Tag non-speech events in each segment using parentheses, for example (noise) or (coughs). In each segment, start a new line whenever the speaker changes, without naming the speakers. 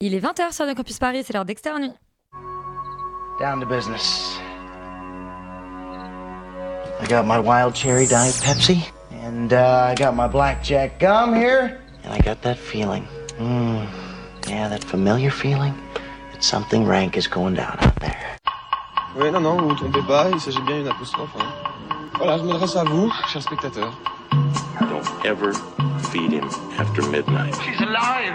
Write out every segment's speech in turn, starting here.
Il est 20h sur le Campus Paris, c'est l'heure d'Externe Nuit.
Down to business. I got my wild cherry diet Pepsi, and uh, I got my blackjack gum here, and I got that feeling. Mm, yeah, that familiar feeling that something rank is going down out there.
Oui, non, non, vous vous trompez pas, il s'agit bien d'une apostrophe. hein. Voilà, je m'adresse à vous, chers spectateurs.
Don't ever feed him after midnight.
She's! Alive!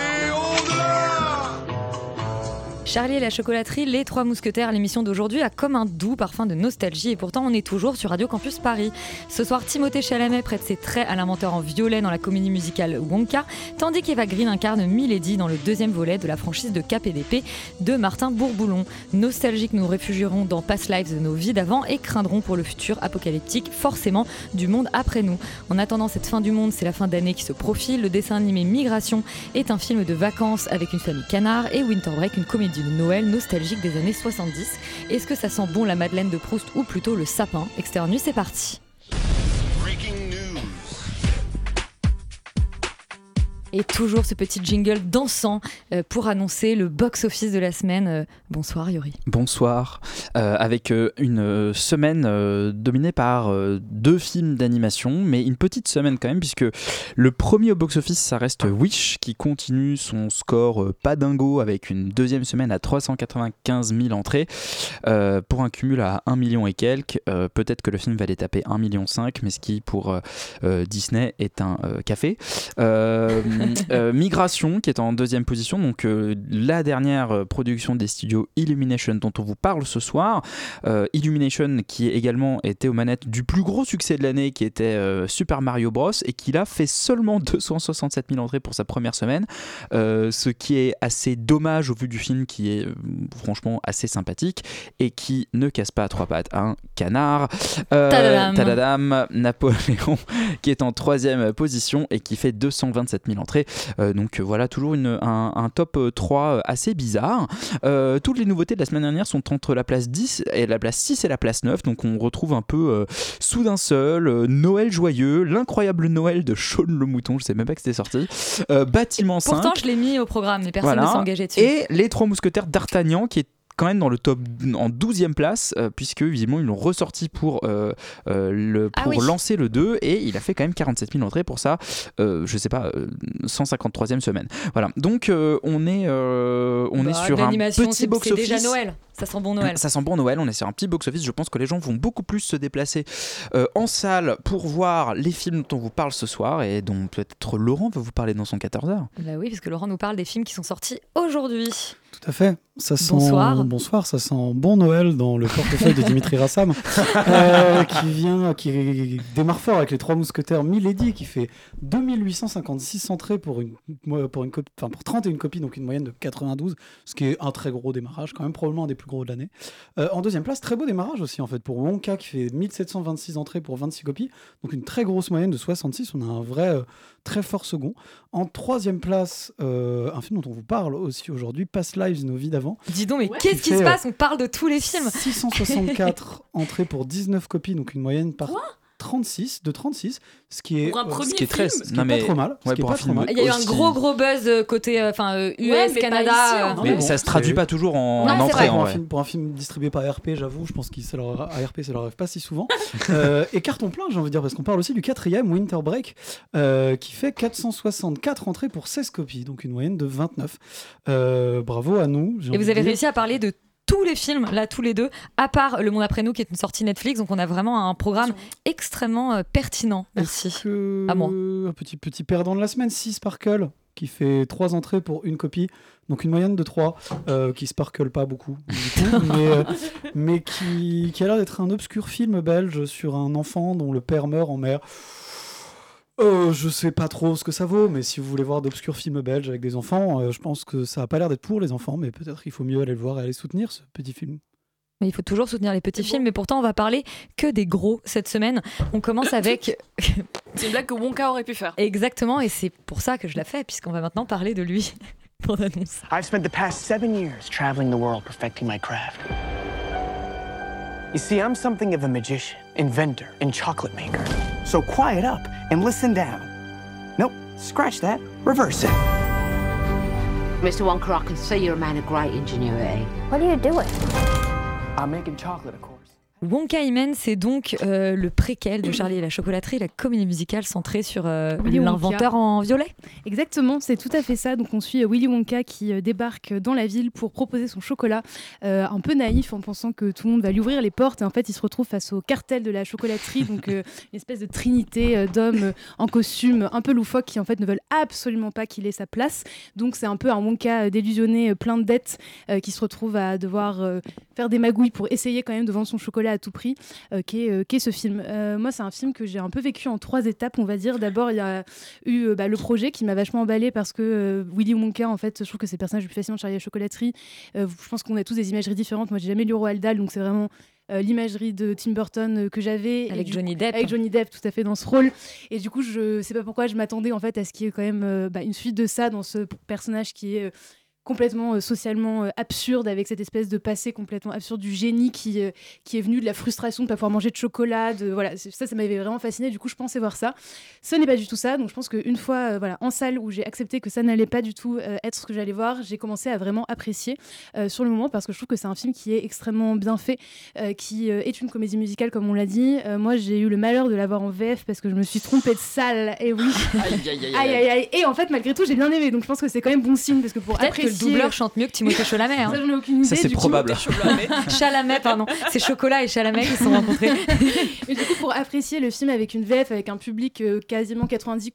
Charlie et la chocolaterie, les trois mousquetaires, l'émission d'aujourd'hui a comme un doux parfum de nostalgie et pourtant on est toujours sur Radio Campus Paris. Ce soir, Timothée Chalamet prête ses traits à l'inventeur en violet dans la comédie musicale Wonka, tandis qu'Eva Green incarne Milady dans le deuxième volet de la franchise de KPDP de Martin Bourboulon. Nostalgique, nous réfugierons dans Past Lives de nos vies d'avant et craindrons pour le futur apocalyptique, forcément, du monde après nous. En attendant cette fin du monde, c'est la fin d'année qui se profile. Le dessin animé Migration est un film de vacances avec une famille canard et Winter Break, une comédie Noël nostalgique des années 70. Est-ce que ça sent bon la Madeleine de Proust ou plutôt le sapin? Externe Nuit, c'est parti. Et toujours ce petit jingle dansant euh, pour annoncer le box-office de la semaine. Euh, bonsoir Yuri.
Bonsoir. Euh, avec une semaine dominée par deux films d'animation, mais une petite semaine quand même, puisque le premier au box-office, ça reste Wish, qui continue son score pas dingo avec une deuxième semaine à 395 000 entrées, pour un cumul à 1 million et quelques. Peut-être que le film va les taper 1 million 5, mais ce qui pour Disney est un café. Euh, euh, Migration, qui est en deuxième position, donc euh, la dernière production des studios Illumination dont on vous parle ce soir. Euh, Illumination qui également était aux manettes du plus gros succès de l'année qui était Super Mario Bros et qui là fait seulement (laughs) 267 000 entrées pour sa première semaine, ce qui est assez dommage au vu du film qui est franchement assez sympathique et qui ne casse pas à trois pattes un canard.
Tadadam.
tadadam, Napoléon (laughs) qui est en troisième position et qui fait 227 000 entrées. Euh, donc euh, voilà, toujours une, un, un top euh, 3 assez bizarre. Euh, toutes les nouveautés de la semaine dernière sont entre la place 10 et la place 6 et la place 9. Donc on retrouve un peu euh, Soudain seul, euh, Noël joyeux, l'incroyable Noël de Sean le mouton, je sais même pas que c'était sorti. Euh, Bâtiment 5.
Pourtant, je l'ai mis au programme, mais personne
Voilà.
ne s'est engagé dessus.
Et les trois mousquetaires d'Artagnan qui est quand même dans le top en 12e place euh, puisque visiblement ils l'ont ressorti pour, euh, euh, le,
Ah
pour
oui.
lancer le 2 et il a fait quand même 47 000 entrées pour ça euh, je sais pas euh, 153e semaine voilà donc euh, on est euh, on est
Bah,
sur un petit
c'est-
box
C'est
office
déjà Noël. Ça sent bon Noël.
ça sent bon Noël, on est sur un petit box-office. Je pense que les gens vont beaucoup plus se déplacer euh, en salle pour voir les films dont on vous parle ce soir et dont peut-être Laurent va vous parler dans son 14h.
Bah oui, parce que Laurent nous parle des films qui sont sortis aujourd'hui.
Tout à fait. Ça sent,
Bonsoir.
Bonsoir, ça sent bon Noël dans le portefeuille de Dimitri Rassam, (laughs) euh, qui vient, qui démarre fort avec les trois mousquetaires Milady, qui fait 2856 entrées pour une, pour une copie, enfin pour 31 copies, donc une moyenne de 92, ce qui est un très gros démarrage, quand même probablement un des plus gros de l'année. Euh, en deuxième place, très beau démarrage aussi en fait pour Wonka, qui fait 1726 entrées pour 26 copies, donc une très grosse moyenne de 66. On a un vrai euh, très fort second. En troisième place, un film dont on vous parle aussi aujourd'hui, Past Lives, nos vies d'avant.
Dis donc, mais qu'est-ce qui se
euh,
passe? On parle de tous les films.
664 (laughs) entrées pour 19 copies, donc une moyenne par 36, de 36, ce qui est,
Pour un
euh,
premier
ce qui est très
film
ce qui
non
est
mais
pas trop mal. ce
ouais,
qui est pas
un
trop
film
mal.
Il y a eu un gros gros buzz euh, côté euh, enfin euh, US,
Ouais, mais
Canada.
ici,
mais
bon,
ça se traduit pas toujours en,
Non,
en entrée en
pour, un film, pour un film distribué par ARP, j'avoue, je pense que ça leur, ARP, ça leur arrive pas si souvent. (laughs) Euh, et carton plein, j'ai envie de dire, parce qu'on parle aussi du quatrième, Winter Break, euh, qui fait 464 entrées pour 16 copies, donc une moyenne de 29. Euh, bravo à nous.
Et vous avez
dire.
réussi à parler de tous les films, là, tous les deux, à part Le Monde après nous, qui est une sortie Netflix. Donc, on a vraiment un programme extrêmement euh, pertinent. Merci.
que-
À moi.
Un petit, petit perdant de la semaine, 6 Sparkle, qui fait 3 entrées pour une copie, donc une moyenne de 3, euh, qui sparkle pas beaucoup, du coup, (laughs) mais, euh, mais qui, qui a l'air d'être un obscur film belge sur un enfant dont le père meurt en mer. Euh, je sais pas trop ce que ça vaut, mais si vous voulez voir d'obscurs films belges avec des enfants, euh, je pense que ça a pas l'air d'être pour les enfants, mais peut-être il faut mieux aller le voir et aller soutenir ce petit film.
Mais il faut toujours soutenir les petits films, mais pourtant on va parler que des gros cette semaine. On commence avec (laughs)
C'est une blague que Wonka aurait pu faire.
exactement, et c'est pour ça que je la fais, puisqu'on va maintenant parler de lui. (laughs) Pour l'annonce.
I've spent the past seven years traveling the world perfecting my craft. You see, I'm something of a magician, inventor, and chocolate maker. So quiet up and listen down. Nope, scratch that. Reverse it.
Mr. Wonka, I can see you're a man of great ingenuity.
What are you doing?
I'm making chocolate, of course.
Wonka Imen, c'est donc euh, le préquel de Charlie et la chocolaterie, la comédie musicale centrée sur euh, l'inventeur en violet.
Exactement, c'est tout à fait ça. Donc on suit Willy Wonka qui euh, débarque dans la ville pour proposer son chocolat, euh, un peu naïf en pensant que tout le monde va lui ouvrir les portes. Et en fait, il se retrouve face au cartel de la chocolaterie, donc une espèce de trinité d'hommes en costume un peu loufoque qui en fait ne veulent absolument pas qu'il ait sa place. Donc c'est un peu un Wonka délusionné, plein de dettes, qui se retrouve à devoir faire des magouilles pour essayer quand même de vendre son chocolat à tout prix, euh, qu'est euh, ce film. Euh, moi, c'est un film que j'ai un peu vécu en trois étapes, on va dire. D'abord, il y a eu bah, le projet qui m'a vachement emballé parce que Willy Wonka, en fait, je trouve que c'est le personnage le plus fascinant de Charlie la chocolaterie. Je pense qu'on a tous des imageries différentes. Moi, j'ai jamais lu Roald Dahl, donc c'est vraiment euh, l'imagerie de Tim Burton euh, que j'avais
Avec Johnny Depp.
avec Johnny Depp tout à fait dans ce rôle et du coup je sais pas pourquoi je m'attendais en fait à ce qu'il y ait quand même euh, bah, une suite de ça dans ce personnage qui est complètement euh, socialement euh, absurde avec cette espèce de passé complètement absurde du génie qui, euh, qui est venu de la frustration de pas pouvoir manger de chocolat de voilà ça ça m'avait vraiment fasciné du coup je pensais voir ça ce n'est pas du tout ça donc je pense qu'une fois voilà en salle où j'ai accepté que ça n'allait pas du tout être ce que j'allais voir j'ai commencé à vraiment apprécier sur le moment parce que je trouve que c'est un film qui est extrêmement bien fait qui est une comédie musicale comme on l'a dit moi j'ai eu le malheur de l'avoir en VF parce que je me suis trompée de salle et oui
Aïe, (laughs) aïe, aïe,
Aïe. Et en fait, malgré tout, j'ai bien aimé. Donc, je pense que c'est quand même bon signe parce que pour apprécier.
Le doubleur chante mieux que Timothée Chalamet. hein.
Ça, j'en ai aucune idée.
Ça, c'est probable. (laughs)
Chalamet, pardon. C'est Chocolat et Chalamet qui se sont rencontrés.
Et du coup, pour apprécier le film avec une VF, avec un public euh, quasiment 90%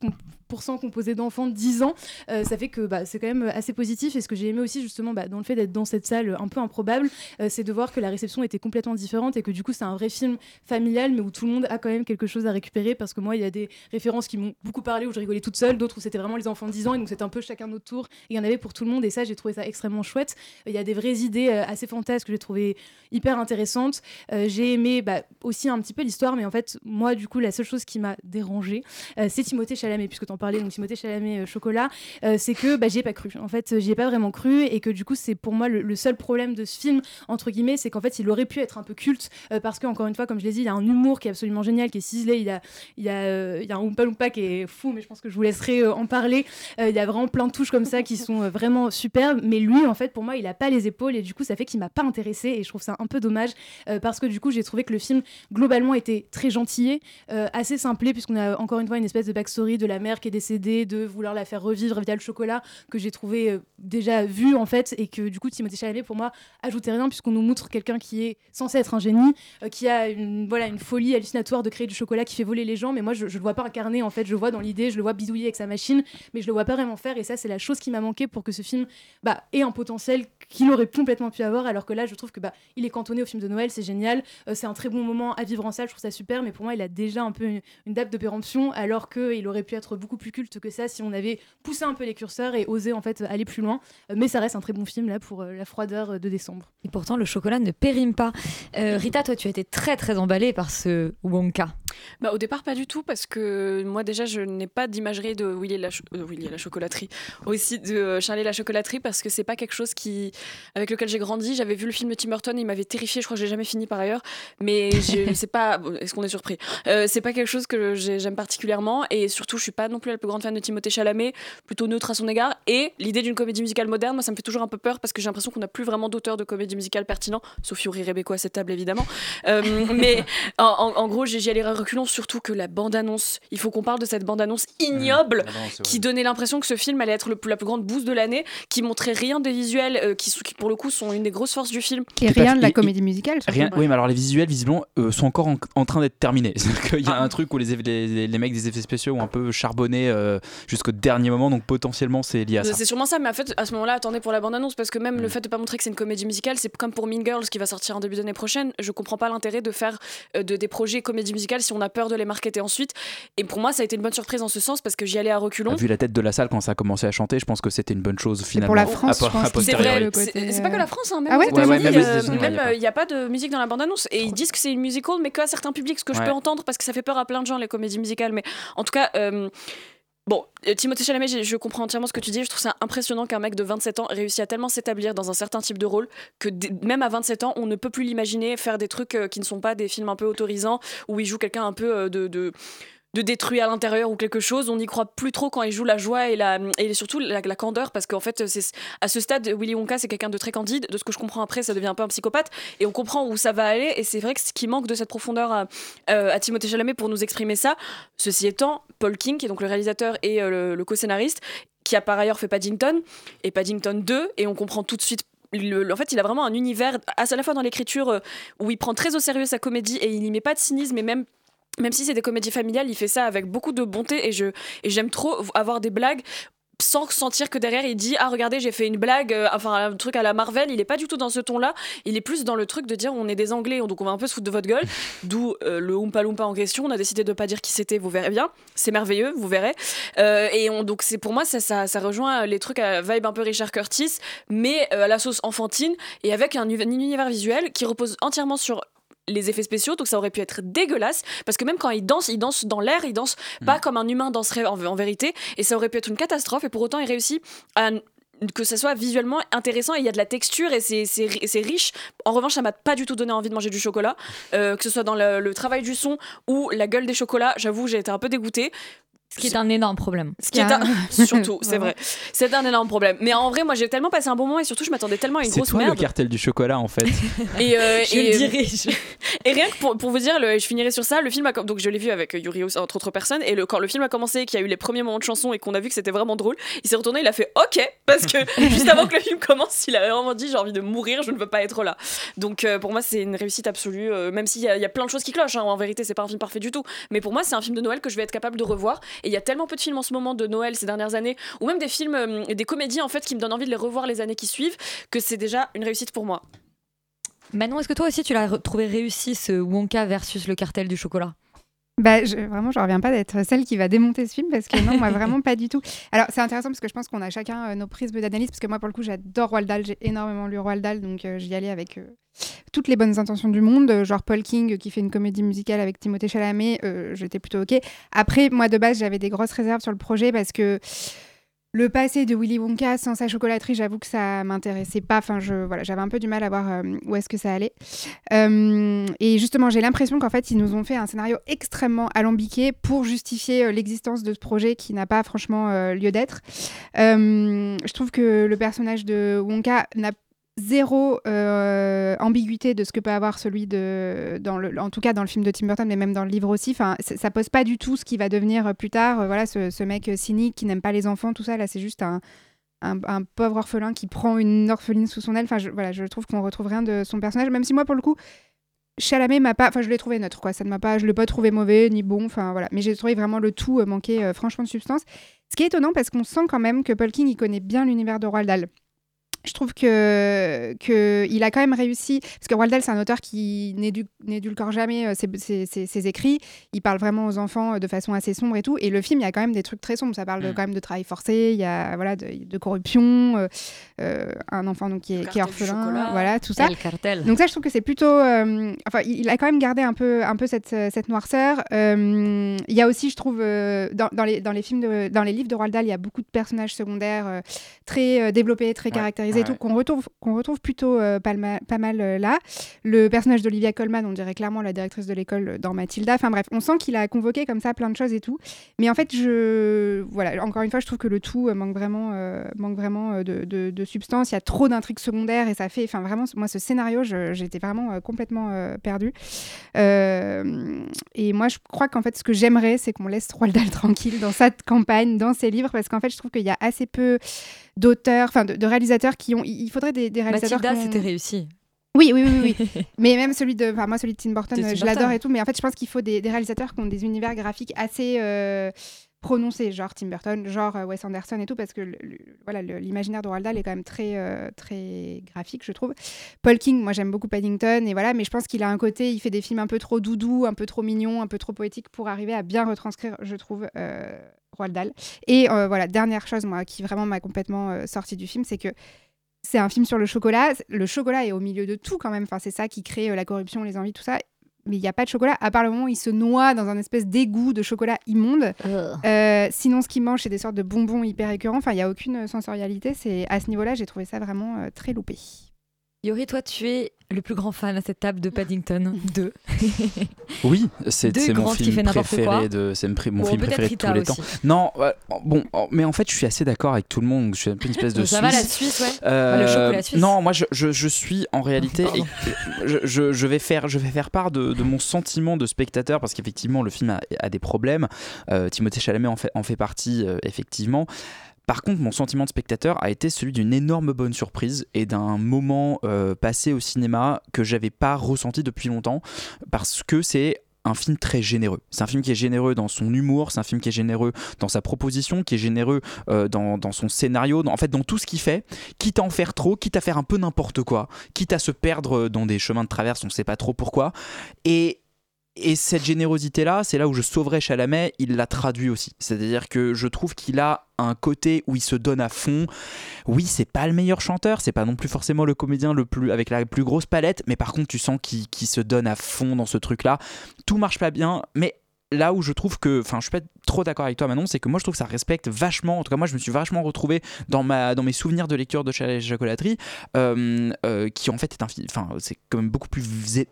composé d'enfants de 10 ans, euh, ça fait que bah, c'est quand même assez positif. Et ce que j'ai aimé aussi, justement, bah, dans le fait d'être dans cette salle un peu improbable, euh, c'est de voir que la réception était complètement différente et que du coup, c'est un vrai film familial, mais où tout le monde a quand même quelque chose à récupérer. Parce que moi, il y a des références qui m'ont beaucoup parlé, où je rigolais toute seule, d'autres où c'était vraiment les enfants de 10 ans, et donc c'était un peu chacun notre tour. Il y en avait pour tout le monde, et ça, j'ai trouvé ça extrêmement chouette. Il y a des vraies idées euh, assez fantasques que j'ai trouvé hyper intéressantes. J'ai aimé bah, aussi un petit peu l'histoire, mais en fait, moi, du coup, la seule chose qui m'a dérangée, c'est Timothée Chalamet, puisque tu en parlais, donc Timothée Chalamet euh, Chocolat, euh, c'est que bah, j'y ai pas cru. En fait, j'y ai pas vraiment cru, et que du coup, c'est pour moi le, seul problème de ce film, entre guillemets, c'est qu'en fait, il aurait pu être un peu culte, euh, parce que, encore une fois, comme je l'ai dit, il y a un humour qui est absolument génial, qui est ciselé, il y a, y a, il y a un Oompa qui est fou, mais je pense que je vous laisserai en parler. Il y a vraiment plein de touches comme ça qui sont vraiment superbes, mais lui, en fait, pour moi, il a pas les épaules, et du coup, ça fait qu'il m'a pas intéressé, et je trouve ça un peu dommage, parce que du coup, j'ai trouvé que le film, globalement, était très gentillé, assez simplé, puisqu'on a encore une fois une espèce de backstory de la mère qui est décédée, de vouloir la faire revivre via le chocolat, que j'ai trouvé euh, déjà vu, en fait, et que du coup, Timothée Chalamet, pour moi, ajoutait rien, puisqu'on nous montre quelqu'un qui est censé être un génie, euh, qui a une, voilà, une folie hallucinatoire de créer du chocolat qui fait voler les gens, mais moi, je, je le vois pas incarné, en fait, je le vois dans l'idée, je le vois bidouiller avec sa machine, mais je le vois pas vraiment faire, et ça, c'est la chose qui m'a manqué pour que ce film bah, ait un potentiel qu'il aurait complètement pu avoir, alors que là, je trouve que bah, il est cantonné au film de Noël, c'est génial, euh, c'est un très bon moment à vivre en salle, je trouve ça super, mais pour moi, il a déjà un peu une, une date de péremption, alors qu'il aurait pu être beaucoup plus culte que ça si on avait poussé un peu les curseurs et osé en fait aller plus loin. Euh, mais ça reste un très bon film là pour euh, la froideur euh, de décembre.
Et pourtant, le chocolat ne périme pas. Rita, toi, tu as été très très emballée par ce Wonka.
Bah, au départ, pas du tout, parce que moi, déjà, je n'ai pas d'imagerie de Willy et la, Willy et la chocolaterie, aussi de Charlie et la chocolaterie, parce que c'est pas quelque chose qui, avec lequel j'ai grandi. J'avais vu le film de Tim Burton, il m'avait terrifié, je crois que j'ai jamais fini par ailleurs, mais je- (laughs) c'est pas. bon, Est-ce qu'on est surpris? Euh, C'est pas quelque chose que j'ai- j'aime particulièrement, et surtout, je suis pas non plus la plus grande fan de Timothée Chalamet, plutôt neutre à son égard, et l'idée d'une comédie musicale moderne, moi, ça me fait toujours un peu peur, parce que j'ai l'impression qu'on n'a plus vraiment d'auteur de comédie musicale pertinent, sauf Yuri Rebeko à cette table, évidemment. Euh, (laughs) mais en, en- en gros, j'ai à reculons, surtout que la bande-annonce, il faut qu'on parle de cette bande-annonce ignoble qui donnait l'impression que ce film allait être le la plus grande bouse de l'année, qui montrait rien des visuels, euh, qui, pour le coup sont une des grosses forces du film.
Et rien de la comédie musicale.
Rien, oui, mais alors les visuels, visiblement, euh, sont encore en, en train d'être terminés. (laughs) Qu'il y a un truc où les, les, les mecs des effets spéciaux ont un peu charbonné euh, jusqu'au dernier moment, donc potentiellement c'est lié à ça.
C'est sûrement ça, mais en fait, à ce moment-là, attendez pour la bande-annonce, parce que même le fait de pas montrer que c'est une comédie musicale, c'est comme pour Mean Girls qui va sortir en début d'année prochaine. Je comprends pas l'intérêt de faire euh, de, des projets comédie musicale si on on a peur de les marketer ensuite. Et pour moi, ça a été une bonne surprise en ce sens parce que j'y allais à reculons.
Vu la tête de la salle quand ça a commencé à chanter, je pense que c'était une bonne chose finalement.
la France, que
C'est vrai, c'est pas que la France, hein, même
Ah ouais
Ouais, ouais, même
euh,
il y a
euh, n'y a pas de musique dans la bande-annonce. Et ils disent que c'est une musical, mais qu'à certains publics, ce que je peux entendre parce que ça fait peur à plein de gens, les comédies musicales. Mais en tout cas. euh, Bon, euh, Timothée Chalamet, je comprends entièrement ce que tu dis. Je trouve ça impressionnant qu'un mec de 27 ans réussisse à tellement s'établir dans un certain type de rôle que même à 27 ans, on ne peut plus l'imaginer faire des trucs euh, qui ne sont pas des films un peu autorisants où il joue quelqu'un un peu euh, de de détruit à l'intérieur ou quelque chose. On n'y croit plus trop quand il joue la joie et, la, et surtout la, candeur parce qu'en fait, c'est à ce stade, Willy Wonka, c'est quelqu'un de très candide. De ce que je comprends après, ça devient un peu un psychopathe et on comprend où ça va aller. Et c'est vrai que ce qui manque de cette profondeur à, euh, Timothée Chalamet pour nous exprimer ça. Ceci étant, Paul King, qui est donc le réalisateur et euh, le, co-scénariste, qui a par ailleurs fait Paddington et Paddington 2, et on comprend tout de suite. le- le- en fait, il a vraiment un univers, à la fois dans l'écriture, euh, où il prend très au sérieux sa comédie et il n'y met pas de cynisme, et même même si c'est des comédies familiales, il fait ça avec beaucoup de bonté et je et j'aime trop avoir des blagues sans sentir que derrière il dit ah regardez j'ai fait une blague euh, enfin un truc à la Marvel. Il est pas du tout dans ce ton là il est plus dans le truc de dire on est des anglais donc on va un peu se foutre de votre gueule. (laughs) D'où euh, le Oompa Loompa en question. On a décidé de pas dire qui c'était vous verrez bien. C'est merveilleux vous verrez. Euh, et on, donc c'est pour moi ça, ça, ça rejoint les trucs à vibe un peu Richard Curtis mais à la sauce enfantine et avec un univers visuel qui repose entièrement sur les effets spéciaux, donc ça aurait pu être dégueulasse, parce que même quand il danse, il danse dans l'air, il danse pas comme un humain danserait en, en vérité, et ça aurait pu être une catastrophe, et pour autant il réussit à que ça soit visuellement intéressant et il y a de la texture et c'est- c'est riche. En revanche, ça m'a pas du tout donné envie de manger du chocolat, euh, que ce soit dans le, le travail du son ou la gueule des chocolats. J'avoue, j'ai été un peu dégoûtée.
Ce qui est un énorme problème.
Ce qui est un... (laughs) surtout, (laughs) c'est vrai. C'est un énorme problème. Mais en vrai, moi, j'ai tellement passé un bon moment et surtout, je m'attendais tellement à une
C'est
grosse
toi le
merde.
cartel du chocolat en fait. (laughs)
Et, euh,
Je
et,
le dirai. je-
et rien que pour, pour vous dire, le- je finirai sur ça. Le film a donc je l'ai vu avec euh, Yuri entre autres personnes. Et le, quand le film a commencé, et qu'il y a eu les premiers moments de chanson et qu'on a vu que c'était vraiment drôle, il s'est retourné, il a fait OK parce que juste avant que le film commence, il a vraiment dit j'ai envie de mourir, je ne veux pas être là. Donc euh, pour moi, c'est une réussite absolue. euh, même s'il y, y a plein de choses qui clochent. hein. en vérité, c'est pas un film parfait du tout. Mais pour moi, c'est un film de Noël que je vais être capable de revoir. Il y a tellement peu de films en ce moment de Noël ces dernières années, ou même des films, euh, des comédies en fait, qui me donnent envie de les revoir les années qui suivent, que c'est déjà une réussite pour moi.
Manon, est-ce que toi aussi tu l'as trouvé réussi ce Wonka versus le cartel du chocolat?
Bah, je, vraiment, je reviens pas d'être celle qui va démonter ce film parce que non, moi (laughs) vraiment pas du tout. Alors c'est intéressant parce que je pense qu'on a chacun euh, nos prismes d'analyse parce que moi pour le coup j'adore Roald Dahl, j'ai énormément lu Roald Dahl donc euh, j'y allais avec euh, toutes les bonnes intentions du monde, euh, genre Paul King qui fait une comédie musicale avec Timothée Chalamet, j'étais plutôt ok. Après moi de base j'avais des grosses réserves sur le projet parce que le passé de Willy Wonka sans sa chocolaterie, j'avoue que ça m'intéressait pas. Enfin, je, voilà, j'avais un peu du mal à voir euh, où est-ce que ça allait. Euh, et justement, j'ai l'impression qu'en fait, ils nous ont fait un scénario extrêmement alambiqué pour justifier euh, l'existence de ce projet qui n'a pas franchement lieu d'être. Je trouve que le personnage de Wonka n'a zéro euh, ambiguïté de ce que peut avoir celui de dans en tout cas dans le film de Tim Burton mais même dans le livre aussi. Enfin ça pose pas du tout ce qui va devenir euh, plus tard Euh, voilà ce, mec cynique qui n'aime pas les enfants tout ça. Là c'est juste un, un, pauvre orphelin qui prend une orpheline sous son aile. Enfin je, voilà je trouve qu'on retrouve rien de son personnage même si moi pour le coup Chalamet m'a pas enfin je l'ai trouvé neutre ça ne m'a pas je l'ai pas trouvé mauvais ni bon enfin voilà. Mais j'ai trouvé vraiment le tout euh, manquer franchement de substance. Ce qui est étonnant parce qu'on sent quand même que Paul King il connaît bien l'univers de Roald Dahl je trouve que, que il a quand même réussi parce que Roald Dahl c'est un auteur qui n'édu- n'édulcore jamais euh, ses, ses- ses- ses écrits. Il parle vraiment aux enfants euh, de façon assez sombre et tout. Et le film il y a quand même des trucs très sombres. Ça parle de,
Mm.
quand même de travail forcé il y a voilà de, de corruption euh, un enfant donc qui est, qui est orphelin voilà tout ça.
Le cartel.
donc ça, je trouve que c'est plutôt... euh, enfin, il il a quand même gardé un peu, un peu cette, cette noirceur. Euh, il y a aussi, je trouve, dans, dans les, dans, les films de, dans les livres de Roald Dahl, il y a beaucoup de personnages secondaires euh, très euh, développés, très caractérisés, et
ouais.
tout, qu'on retrouve, qu'on retrouve plutôt euh, pas, mal, pas mal euh, là. Le personnage d'Olivia Colman, on dirait clairement la directrice de l'école euh, dans Mathilda. Enfin bref, on sent qu'il a convoqué comme ça plein de choses et tout. Mais en fait, je... Voilà, encore une fois, je trouve que le tout manque vraiment, manque vraiment de, de, de substance. Il y a trop d'intrigues secondaires et ça fait... Enfin vraiment, moi, ce scénario, j'étais vraiment complètement perdue. Et moi, je crois qu'en fait, ce que j'aimerais, c'est qu'on laisse Roald Dahl (laughs) tranquille dans sa campagne, dans ses livres, parce qu'en fait, je trouve qu'il y a assez peu d'auteurs, enfin de, de réalisateurs qui ont... Il faudrait des, des réalisateurs
Mathilda, c'était réussi.
oui, oui, oui, oui. oui. (laughs) mais même celui de, enfin moi celui de Tim Burton,
De
euh,
Tim
je l'adore et tout. Mais en fait, je pense qu'il faut des, des réalisateurs qui ont des univers graphiques assez euh, prononcés, genre Tim Burton, genre euh, Wes Anderson et tout, parce que voilà, l'imaginaire de Roald Dahl est quand même très, euh, très graphique, je trouve. Paul King, moi j'aime beaucoup Paddington, et voilà, mais je pense qu'il a un côté, il fait des films un peu trop doudou, un peu trop mignon, un peu trop poétique pour arriver à bien retranscrire, je trouve, euh, Roald Dahl. Et euh, voilà, dernière chose, moi, qui vraiment m'a complètement sortie du film, c'est que c'est un film sur le chocolat. Le chocolat est au milieu de tout quand même. Enfin, c'est ça qui crée la corruption, les envies, tout ça. Mais il n'y a pas de chocolat, à part le moment où il se noie dans un espèce d'égout de chocolat immonde. Euh, sinon, ce qu'il mange, c'est des sortes de bonbons hyper écœurants. Enfin, il n'y a aucune sensorialité. C'est À ce niveau-là, j'ai trouvé ça vraiment euh, très loupé.
Yori, toi, tu es le plus grand fan à cette table de Paddington (laughs) 2.
Oui, c'est mon film
fait n'importe quoi.
préféré de c'est mon
Bon,
film préféré de tous les
aussi.
temps. Non, euh, bon, oh, mais en fait, je suis assez d'accord avec tout le monde. Je suis un peu une espèce de (laughs)
Ça
Suisse.
va, la Suisse, ouais.
Euh,
Enfin, le chocolat suisse.
Non, moi, je, je, je suis en réalité, et- je, je, je vais faire, je vais faire part de, de mon sentiment de spectateur parce qu'effectivement, le film a, a des problèmes. Euh, Timothée Chalamet en fait, en fait partie, euh, effectivement. Par contre, mon sentiment de spectateur a été celui d'une énorme bonne surprise et d'un moment euh, passé au cinéma que j'avais pas ressenti depuis longtemps parce que c'est un film très généreux. C'est un film qui est généreux dans son humour, c'est un film qui est généreux dans sa proposition, qui est généreux euh, dans, son scénario, en fait dans tout ce qu'il fait, quitte à en faire trop, quitte à faire un peu n'importe quoi, quitte à se perdre dans des chemins de traverse, on ne sait pas trop pourquoi. Et cette générosité-là, c'est là où je sauverais Chalamet, il l'a traduit aussi. C'est-à-dire que je trouve qu'il a un côté où il se donne à fond. Oui, c'est pas le meilleur chanteur, c'est pas non plus forcément le comédien le plus avec la plus grosse palette, mais par contre, tu sens qu'il se donne à fond dans ce truc-là. Tout marche pas bien, mais là où je trouve que, enfin, je suis pas trop d'accord avec toi, Manon, c'est que moi je trouve que ça respecte vachement. En tout cas, moi je me suis vachement retrouvé dans ma dans mes souvenirs de lecture de Chalet et Chocolaterie, euh, euh, qui en fait est un. Enfin, c'est quand même beaucoup plus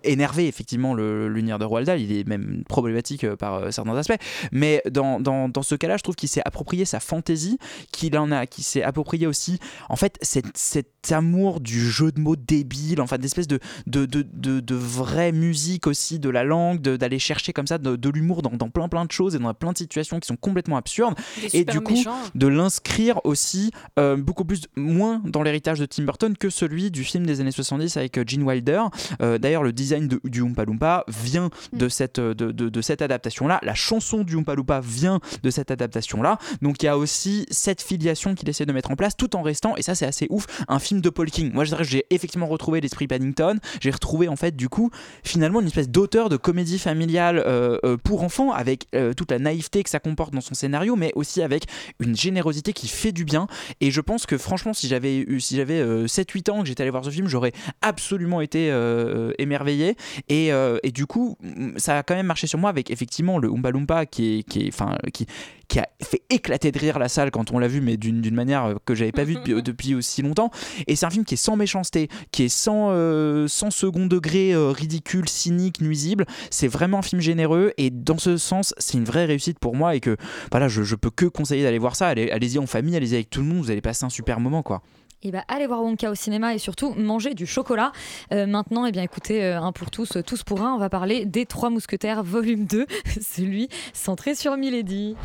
énervé effectivement l'univers de Roald. Il est même problématique euh, par certains aspects. Mais dans, dans, dans ce cas-là, je trouve qu'il s'est approprié sa fantaisie, qu'il en a, qu'il s'est approprié aussi, en fait, cet, cet amour du jeu de mots débile, enfin d'espèce de de, de, de, de vraie musique aussi de la langue, d'aller chercher comme ça de l'humour dans, dans plein plein de choses et dans plein de situations qui sont complètement absurdes. Et du coup,
méchant.
de l'inscrire aussi euh, beaucoup plus moins dans l'héritage de Tim Burton que celui du film des années 70 avec euh, Gene Wilder. Euh, D'ailleurs, le design de- du Oompa Loompa vient de cette, de, de- de cette adaptation-là. La chanson du Oompa Loompa vient de cette adaptation-là. Donc il y a aussi cette filiation qu'il essaie de mettre en place tout en restant, et ça c'est assez ouf, un film de Paul King. Moi je dirais que j'ai effectivement retrouvé l'esprit Paddington. J'ai retrouvé en fait du coup finalement une espèce d'auteur de comédie familiale euh, euh, pour enfants avec euh, toute la naïveté que ça comporte dans son scénario, mais aussi avec une générosité qui fait du bien. Et je pense que franchement, si j'avais eu, si j'avais euh, 7-8 ans que j'étais allé voir ce film, j'aurais absolument été euh, émerveillé. Et, euh, et du coup, mm, ça a quand même marché sur moi avec effectivement le Oompa Loompa qui est, qui est, enfin, qui, qui a fait éclater de rire la salle quand on l'a vu, mais d'une d'une manière euh, que j'avais pas vue depuis, (laughs) depuis aussi longtemps. Et c'est un film qui est sans méchanceté, qui est sans, euh, sans second degré euh, ridicule, cynique, nuisible. C'est vraiment un film généreux et dans ce sens, c'est une vraie réussite pour moi et que voilà, je, je peux que conseiller d'aller voir ça. Allez- Allez-y en famille, allez-y avec tout le monde, vous allez passer un super moment quoi.
Et bah, allez voir Wonka au cinéma et surtout manger du chocolat. Euh, maintenant, eh bien, écoutez, euh, un pour tous, euh, tous pour un, on va parler des Trois Mousquetaires, volume 2, (laughs) celui centré sur Milady.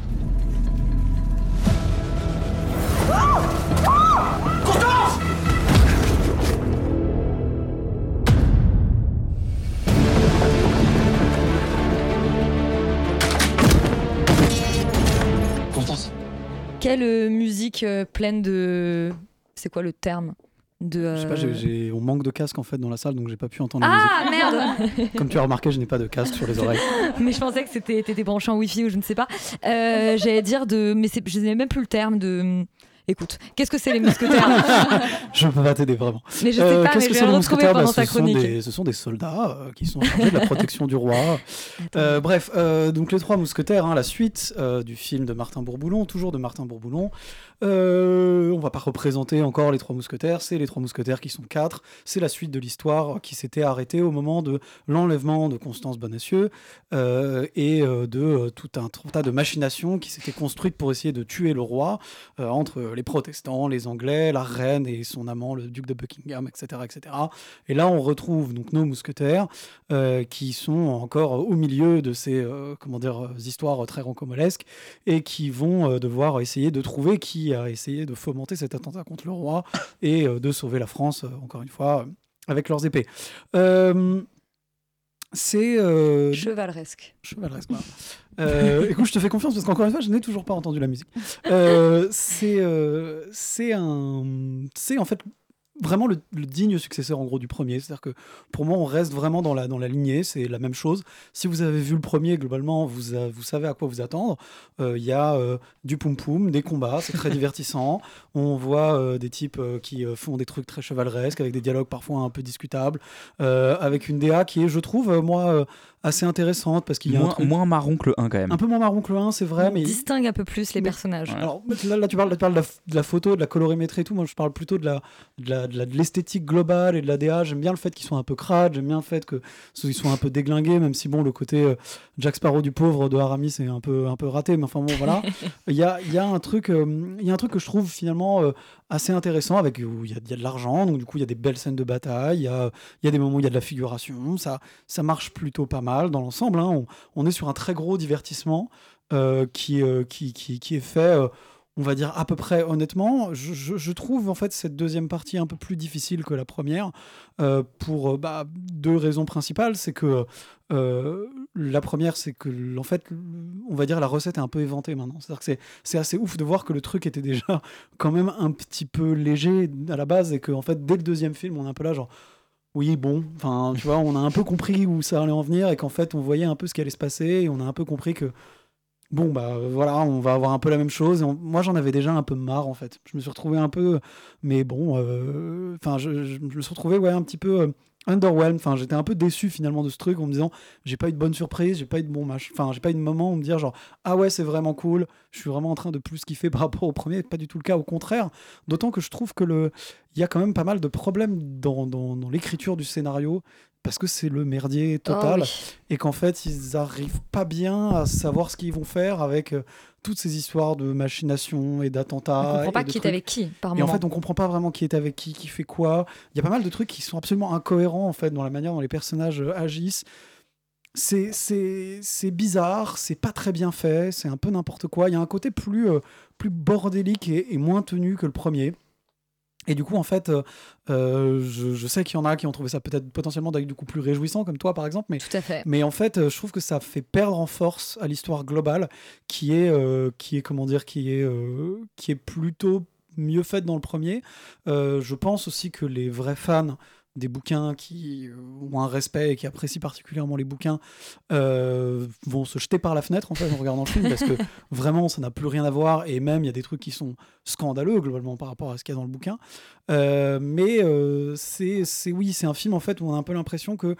Constance
Quelle euh, musique euh, pleine de. C'est quoi le terme de,
Je sais pas,
euh,
on manque de casque en fait dans la salle, donc j'ai pas pu entendre la
Ah
musique.
merde (laughs)
Comme tu as remarqué, je n'ai pas de casque sur les oreilles. (laughs)
Mais je pensais que c'était t'étais branché en wifi ou je ne sais pas. Euh, J'allais dire de. Mais je n'ai même plus le terme de. Écoute, qu'est-ce que c'est les mousquetaires? (laughs)
Je peux pas t'aider vraiment.
Mais je sais pas,
qu'est-ce
mais
que
je vais
les
le retrouver
mousquetaires
pendant
Bah,
ta chronique.
des- ce sont des soldats euh, qui sont chargés de la protection du roi. (laughs) Euh, bref, euh, donc les trois mousquetaires, hein, la suite euh, du film de Martin Bourboulon, toujours de Martin Bourboulon. Euh, on va pas représenter encore les trois mousquetaires, c'est les trois mousquetaires qui sont quatre. C'est la suite de l'histoire qui s'était arrêtée au moment de l'enlèvement de Constance Bonacieux euh, et euh, de euh, tout un tas de machinations qui s'étaient construites pour essayer de tuer le roi entre les protestants, les anglais, la reine et son amant, le duc de Buckingham, etc. etc. Et là, on retrouve donc nos mousquetaires qui sont encore au milieu de ces comment dire, histoires très rancomolesques et qui vont devoir essayer de trouver qui a essayé de fomenter cet attentat contre le roi et euh, de sauver la France, euh, encore une fois, euh, avec leurs épées. C'est. euh,
Chevaleresque.
Chevaleresque, voilà. Euh, écoute, je te fais confiance parce qu'encore une fois, je n'ai toujours pas entendu la musique. C'est euh, c'est un, c'est en fait vraiment le, le digne successeur en gros du premier. C'est-à-dire que pour moi, on reste vraiment dans la dans la lignée. C'est la même chose. Si vous avez vu le premier, globalement, vous a- vous savez à quoi vous attendre. Euh, Il y a euh, du poum poum, des combats, c'est très (laughs) divertissant. On voit euh, des types qui font des trucs très chevaleresques avec des dialogues parfois un peu discutables, avec une DA qui est, je trouve, moi, assez intéressante parce qu'il y a un
Moins,
truc-
moins marron que le 1 quand même.
un peu moins marron que le 1, c'est vrai,
On
mais
distingue un peu plus les personnages.
alors là, là, tu parles, là, tu parles de, la, de la photo, de la colorimétrie et tout. Moi, je parle plutôt de la de la- de la- de l'esthétique globale et de la DA. J'aime bien le fait qu'ils soient un peu crades. J'aime bien le fait que qu'ils soient un peu déglingués, même si bon, le côté euh, Jack Sparrow du pauvre de Aramis c'est un peu un peu raté. Mais enfin bon, voilà. (laughs) Il y a il y a un truc euh, il y a un truc que je trouve finalement euh, assez intéressant avec où il y a, il y a de l'argent. Donc du coup, il y a des belles scènes de bataille. Il y a il y a des moments où il y a de la figuration. Ça ça marche plutôt pas mal dans l'ensemble. hein. On, est sur un très gros divertissement euh, qui, euh, qui, est fait, euh, on va dire à peu près honnêtement. Je, trouve en fait cette deuxième partie un peu plus difficile que la première pour bah, deux raisons principales. C'est que la première, c'est que en fait, on va dire la recette est un peu éventée maintenant. C'est-à-dire que c'est assez ouf de voir que le truc était déjà (laughs) quand même un petit peu léger à la base et que en fait dès le deuxième film, on est un peu là genre oui, bon, enfin, tu vois, on a un peu compris où ça allait en venir et qu'en fait, on voyait un peu ce qui allait se passer et on a un peu compris que, bon, bah voilà, on va avoir un peu la même chose. Moi, j'en avais déjà un peu marre, en fait. Je me suis retrouvé un peu, mais bon, euh, enfin, je, je me suis retrouvé, ouais, un petit peu. Underwhelmed, enfin j'étais un peu déçu finalement de ce truc en me disant j'ai pas eu de bonne surprise, j'ai pas eu de bon match, enfin j'ai pas eu de moment où me dire genre ah ouais c'est vraiment cool, je suis vraiment en train de plus kiffer par rapport au premier, pas du tout le cas au contraire, d'autant que je trouve que le il y a quand même pas mal de problèmes dans, dans l'écriture du scénario parce que c'est le merdier total
Oh oui.
et qu'en fait ils arrivent pas bien à savoir ce qu'ils vont faire avec euh, toutes ces histoires de machination et d'attentats.
On comprend pas qui est avec qui, par
Et en fait, on comprend pas vraiment qui est avec qui, qui fait quoi. Il y a pas mal de trucs qui sont absolument incohérents en fait dans la manière dont les personnages euh, agissent. C'est c'est c'est bizarre, c'est pas très bien fait, c'est un peu n'importe quoi. Il y a un côté plus euh, plus bordélique et, et moins tenu que le premier. Et du coup, en fait, euh, euh, je, je sais qu'il y en a qui ont trouvé ça peut-être potentiellement du coup plus réjouissant, comme toi par exemple, mais
Tout à fait.
mais en fait, euh, je trouve que ça fait perdre en force à l'histoire globale, qui est, euh, qui est comment dire, qui est, euh, qui est plutôt mieux faite dans le premier. Je pense aussi que les vrais fans des bouquins qui euh, ont un respect et qui apprécient particulièrement les bouquins euh, vont se jeter par la fenêtre en fait en regardant le film parce que (laughs) vraiment ça n'a plus rien à voir. Et même il y a des trucs qui sont scandaleux globalement par rapport à ce qu'il y a dans le bouquin. Euh, mais euh, c'est oui c'est un film en fait où on a un peu l'impression que